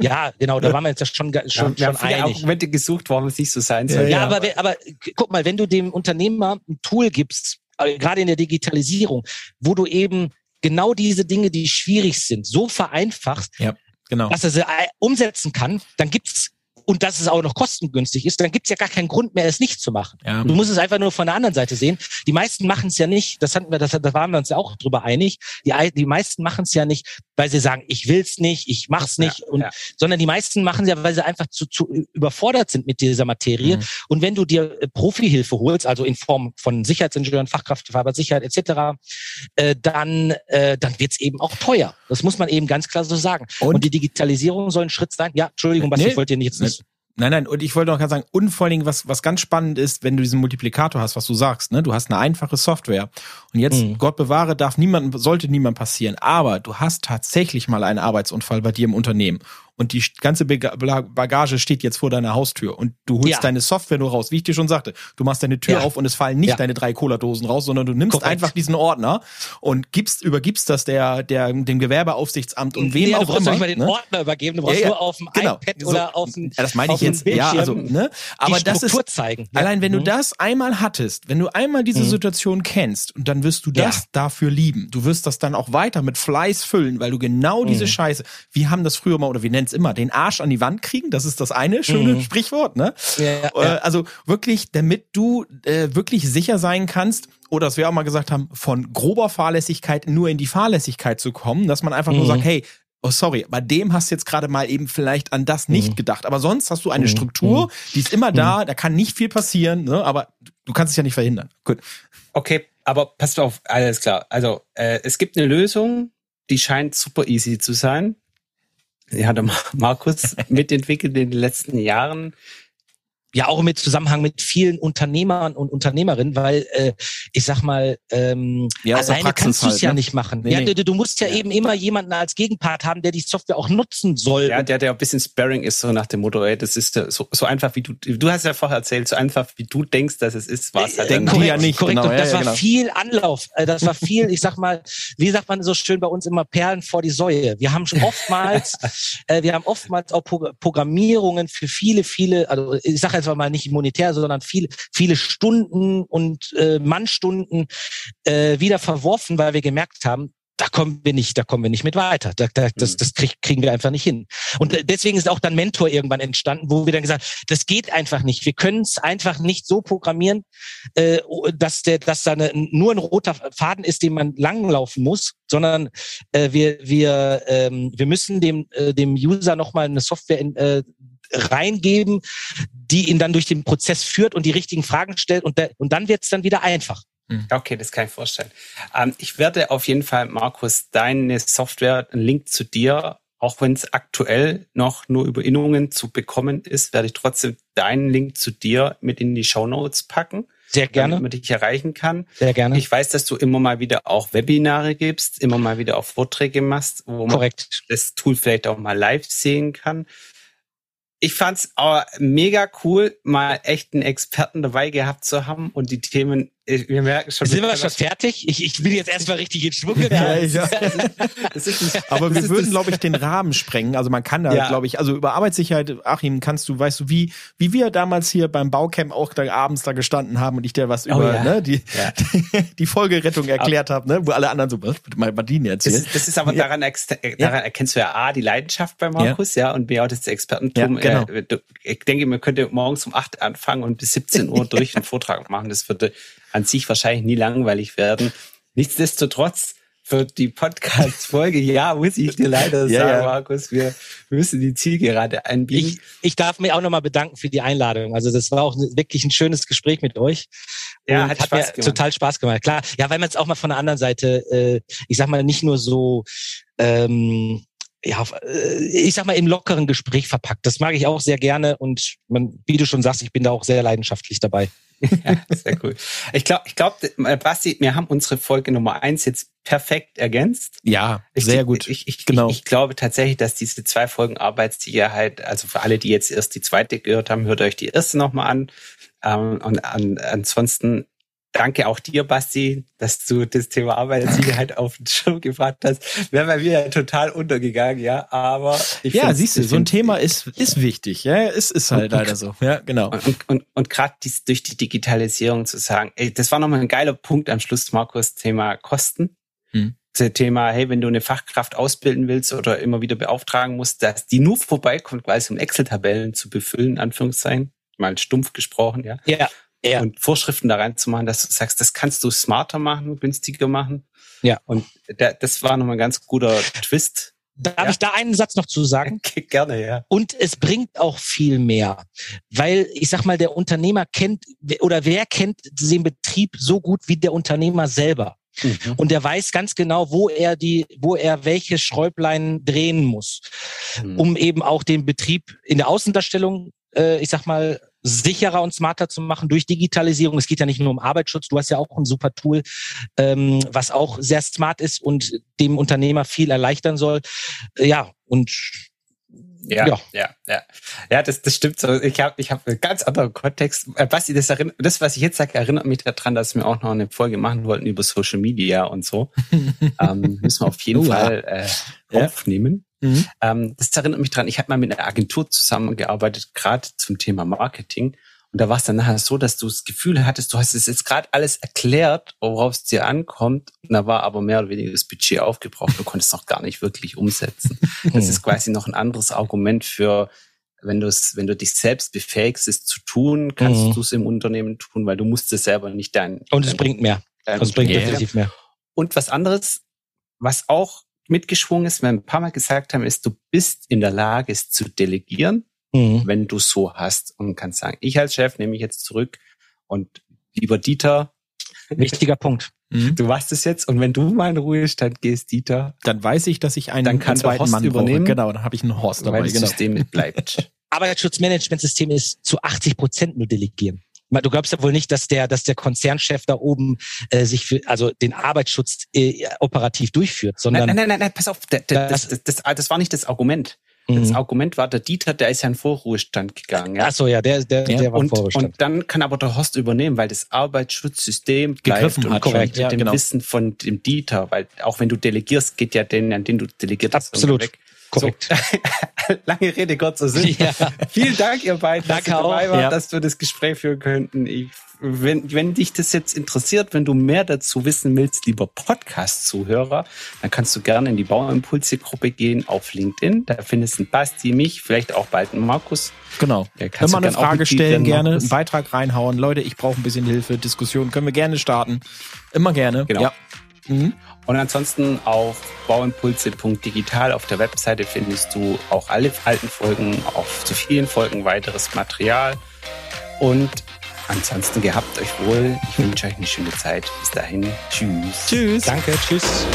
ja, genau, da waren wir uns ja schon, schon, ja, schon einig. Argumente gesucht, warum es nicht so sein soll. Ja, ja, aber, aber guck mal, wenn du dem Unternehmer ein Tool gibst, äh, gerade in der Digitalisierung, wo du eben genau diese Dinge, die schwierig sind, so vereinfachst, ja, genau. dass er sie äh, umsetzen kann, dann gibt's und dass es auch noch kostengünstig ist, dann gibt's ja gar keinen Grund mehr, es nicht zu machen. Ja. Du musst es einfach nur von der anderen Seite sehen. Die meisten machen es ja nicht, das hatten wir, das, da waren wir uns ja auch drüber einig. Die, die meisten machen es ja nicht, weil sie sagen, ich will's nicht, ich mach's nicht, ja, und, ja. sondern die meisten machen es ja, weil sie einfach zu, zu überfordert sind mit dieser Materie. Mhm. Und wenn du dir äh, Profihilfe holst, also in Form von Sicherheitsingenieuren, Fachkraft für Arbeitssicherheit etc., äh, dann, äh, dann wird's eben auch teuer. Das muss man eben ganz klar so sagen. Und, und die Digitalisierung soll ein Schritt sein. Ja, Entschuldigung, was nee, ich wollte dir jetzt nicht Nein, nein, und ich wollte noch ganz sagen, und vor allen Dingen, was, was ganz spannend ist, wenn du diesen Multiplikator hast, was du sagst, ne? Du hast eine einfache Software. Und jetzt, mhm. Gott bewahre, darf niemand, sollte niemand passieren. Aber du hast tatsächlich mal einen Arbeitsunfall bei dir im Unternehmen und die ganze Bagage steht jetzt vor deiner Haustür und du holst ja. deine Software nur raus, wie ich dir schon sagte. Du machst deine Tür ja. auf und es fallen nicht ja. deine drei Cola-Dosen raus, sondern du nimmst Korrekt. einfach diesen Ordner und gibst, übergibst das der, der, dem Gewerbeaufsichtsamt und wem nee, auch du brauchst immer. nicht mal den ne? Ordner übergeben, du brauchst nur auf dem genau. iPad so, oder auf dem Das meine ich jetzt, ja, also, ne? Aber das ist, zeigen. allein wenn du mhm. das einmal hattest, wenn du einmal diese mhm. Situation kennst und dann wirst du das dafür lieben. Du wirst das dann auch weiter mit Fleiß füllen, weil du genau diese mhm. Scheiße, wir haben das früher mal, oder wir nennen es immer, den Arsch an die Wand kriegen. Das ist das eine schöne mhm. Sprichwort, ne? Ja, ja. Also wirklich, damit du äh, wirklich sicher sein kannst, oder was wir auch mal gesagt haben, von grober Fahrlässigkeit nur in die Fahrlässigkeit zu kommen, dass man einfach mhm. nur sagt, hey, oh sorry, bei dem hast du jetzt gerade mal eben vielleicht an das nicht mhm. gedacht. Aber sonst hast du eine mhm. Struktur, mhm. die ist immer da, mhm. da kann nicht viel passieren, ne? aber du kannst es ja nicht verhindern. Gut. Okay, aber passt auf, alles klar. Also äh, es gibt eine Lösung, die scheint super easy zu sein die hatte Markus mitentwickelt in den letzten Jahren ja auch mit Zusammenhang mit vielen Unternehmern und Unternehmerinnen, weil äh, ich sag mal, ähm, ja, alleine kannst du es halt, ja ne? nicht machen. Nee, ja, nee. Du, du, musst ja, ja, eben immer jemanden als Gegenpart haben, der die Software auch nutzen soll. Ja, der, der ein bisschen Sparring ist, so nach dem Motto, ey, das ist so, so einfach wie du, du hast ja vorher erzählt, so einfach wie du denkst, dass es ist, war es halt Denken die ja nicht. Korrekt, genau, und das war genau. viel Anlauf. Äh, das war viel, ich sag mal, wie sagt man so schön bei uns immer, Perlen vor die Säue. Wir haben schon oftmals, äh, wir haben oftmals auch Programmierungen für viele, viele, also ich sag einfach mal nicht monetär, sondern viele, viele Stunden und äh, Mannstunden äh, wieder verworfen, weil wir gemerkt haben, da kommen wir nicht, da kommen wir nicht mit weiter. Da, da, das, mhm. das krieg, kriegen wir einfach nicht hin. Und äh, deswegen ist auch dann Mentor irgendwann entstanden, wo wir dann gesagt, das geht einfach nicht. Wir können es einfach nicht so programmieren, äh, dass der, dass da eine, nur ein roter Faden ist, den man langlaufen muss, sondern äh, wir, wir, ähm, wir müssen dem, äh, dem User nochmal eine Software in, äh, reingeben, die ihn dann durch den Prozess führt und die richtigen Fragen stellt und, der, und dann wird es dann wieder einfach. Hm. Okay, das kann ich vorstellen. Ähm, ich werde auf jeden Fall, Markus, deine Software, einen Link zu dir, auch wenn es aktuell noch nur über Innungen zu bekommen ist, werde ich trotzdem deinen Link zu dir mit in die Show Notes packen. Sehr gerne. Damit man dich erreichen kann. Sehr gerne. Ich weiß, dass du immer mal wieder auch Webinare gibst, immer mal wieder auch Vorträge machst, wo man Korrekt. das Tool vielleicht auch mal live sehen kann ich fand's aber mega cool, mal echt einen Experten dabei gehabt zu haben und die Themen, wir merken schon. Sind wir schon fertig? Ich, ich bin jetzt erstmal richtig in Schwung. Ja, ja. Das ist, das ist, aber wir würden, glaube ich, den Rahmen sprengen. Also man kann da, ja. glaube ich, also über Arbeitssicherheit, Achim, kannst du, weißt du, wie, wie wir damals hier beim Baucamp auch da abends da gestanden haben und ich dir was oh, über ja. ne, die, ja. die Folgerettung erklärt habe, ne, wo alle anderen so, was, mal Martin erzählt. Das ist, das ist aber daran, daran erkennst du ja A, die Leidenschaft bei Markus, ja, und B, auch das Expertentum. Ja, genau. Äh, ich denke, man könnte morgens um acht anfangen und bis 17 Uhr durch einen Vortrag machen. Das würde an sich wahrscheinlich nie langweilig werden. Nichtsdestotrotz für die Podcast-Folge, ja, muss ich dir leider sagen, ja. Markus, wir müssen die Zielgerade anbieten. Ich, ich darf mich auch nochmal bedanken für die Einladung. Also das war auch wirklich ein schönes Gespräch mit euch. Ja, hat, hat Spaß mir gemacht. total Spaß gemacht. Klar, ja, weil man es auch mal von der anderen Seite, äh, ich sag mal, nicht nur so ähm, ja, äh, ich sag mal, im lockeren Gespräch verpackt. Das mag ich auch sehr gerne und man, wie du schon sagst, ich bin da auch sehr leidenschaftlich dabei. ja, sehr cool. Ich glaube, ich glaube, äh, Basti, wir haben unsere Folge Nummer eins jetzt perfekt ergänzt. Ja, ich, sehr gut. Ich, ich, genau. Ich, ich, glaube tatsächlich, dass diese zwei Folgen Arbeitssicherheit, also für alle, die jetzt erst die zweite gehört haben, hört euch die erste nochmal an. Ähm, und an, ansonsten Danke auch dir, Basti, dass du das Thema Arbeitssicherheit auf den Schirm gebracht hast. Wäre bei mir ja total untergegangen, ja. Aber ich ja, siehst du, so ein Thema ist ist wichtig, ja. Es ist halt und, leider so, ja, genau. Und und, und, und gerade durch die Digitalisierung zu sagen, ey, das war nochmal ein geiler Punkt am Schluss, Markus, Thema Kosten. Hm. Das Thema, hey, wenn du eine Fachkraft ausbilden willst oder immer wieder beauftragen musst, dass die nur vorbeikommt, quasi um Excel-Tabellen zu befüllen, Anführungszeichen, mal stumpf gesprochen, ja. Ja ja. und Vorschriften da reinzumachen, dass du sagst, das kannst du smarter machen, günstiger machen. Ja. Und da, das war nochmal ein ganz guter Twist. Darf ja. ich da einen Satz noch zu sagen? Gerne, ja. Und es bringt auch viel mehr, weil ich sag mal, der Unternehmer kennt oder wer kennt den Betrieb so gut wie der Unternehmer selber. Mhm. Und der weiß ganz genau, wo er die, wo er welche Schräublein drehen muss, mhm. um eben auch den Betrieb in der Außendarstellung, äh, ich sag mal, sicherer und smarter zu machen durch Digitalisierung. Es geht ja nicht nur um Arbeitsschutz. Du hast ja auch ein super Tool, ähm, was auch sehr smart ist und dem Unternehmer viel erleichtern soll. Äh, ja, und ja, ja, ja, ja. Ja, das, das stimmt so. Ich habe ich hab einen ganz anderen Kontext. Äh, Basti, das, erinnert, das, was ich jetzt sage, erinnert mich daran, dass wir auch noch eine Folge machen wollten über Social Media und so. ähm, müssen wir auf jeden uh, Fall äh, aufnehmen. Mhm. Ähm, das erinnert mich dran, ich habe mal mit einer Agentur zusammengearbeitet, gerade zum Thema Marketing. Und da war es dann nachher so, dass du das Gefühl hattest, du hast es jetzt gerade alles erklärt, worauf es dir ankommt. Und da war aber mehr oder weniger das Budget aufgebraucht. Du konntest noch gar nicht wirklich umsetzen. Das ist quasi noch ein anderes Argument für, wenn du es, wenn du dich selbst befähigst, es zu tun, kannst mhm. du es im Unternehmen tun, weil du musst es selber nicht dein. Und es bringt mehr. Es bringt definitiv mehr. Und was anderes, was auch mitgeschwungen ist, wir ein paar Mal gesagt haben, ist, du bist in der Lage, es zu delegieren, mhm. wenn du so hast und kannst sagen, ich als Chef nehme mich jetzt zurück und lieber Dieter. Wichtiger Punkt. Mhm. Du weißt es jetzt und wenn du mal in Ruhestand gehst, Dieter, dann weiß ich, dass ich einen, dann kann zweiten Mann übernehmen. Brauche. Genau, dann habe ich einen Horst dabei. Weil das genau. System bleibt. Arbeitsschutzmanagementsystem ist zu 80 Prozent nur delegieren. Du glaubst ja wohl nicht, dass der, dass der Konzernchef da oben äh, sich für, also den Arbeitsschutz äh, operativ durchführt, sondern nein, nein, nein, nein, pass auf, das, das, das, das, das war nicht das Argument. Das mhm. Argument war, der Dieter, der ist ja in Vorruhestand gegangen. Ja? Ach so, ja, der, der, ja. der war und, Vorruhestand. Und dann kann aber der Horst übernehmen, weil das Arbeitsschutzsystem gegriffen hat, korrekt, ja, dem genau. Wissen von dem Dieter, weil auch wenn du delegierst, geht ja den, an den du delegiert hast, Absolut. weg. Korrekt. So, lange Rede, kurzer Sinn. Ja. Vielen Dank, ihr beiden, Danke dass ihr dabei wart, ja. dass wir das Gespräch führen könnten. Ich, wenn, wenn dich das jetzt interessiert, wenn du mehr dazu wissen willst, lieber Podcast-Zuhörer, dann kannst du gerne in die Bauimpulse-Gruppe gehen auf LinkedIn. Da findest du einen Basti, mich, vielleicht auch bald einen Markus. Genau. Immer eine Frage stellen, gerne einen Beitrag reinhauen. Leute, ich brauche ein bisschen Hilfe. Diskussion können wir gerne starten. Immer gerne. Genau. Ja. Mhm. Und ansonsten auf bauimpulse.digital auf der Webseite findest du auch alle alten Folgen, auch zu vielen Folgen weiteres Material. Und ansonsten gehabt euch wohl. Ich wünsche euch eine schöne Zeit. Bis dahin. Tschüss. Tschüss. Danke. Tschüss.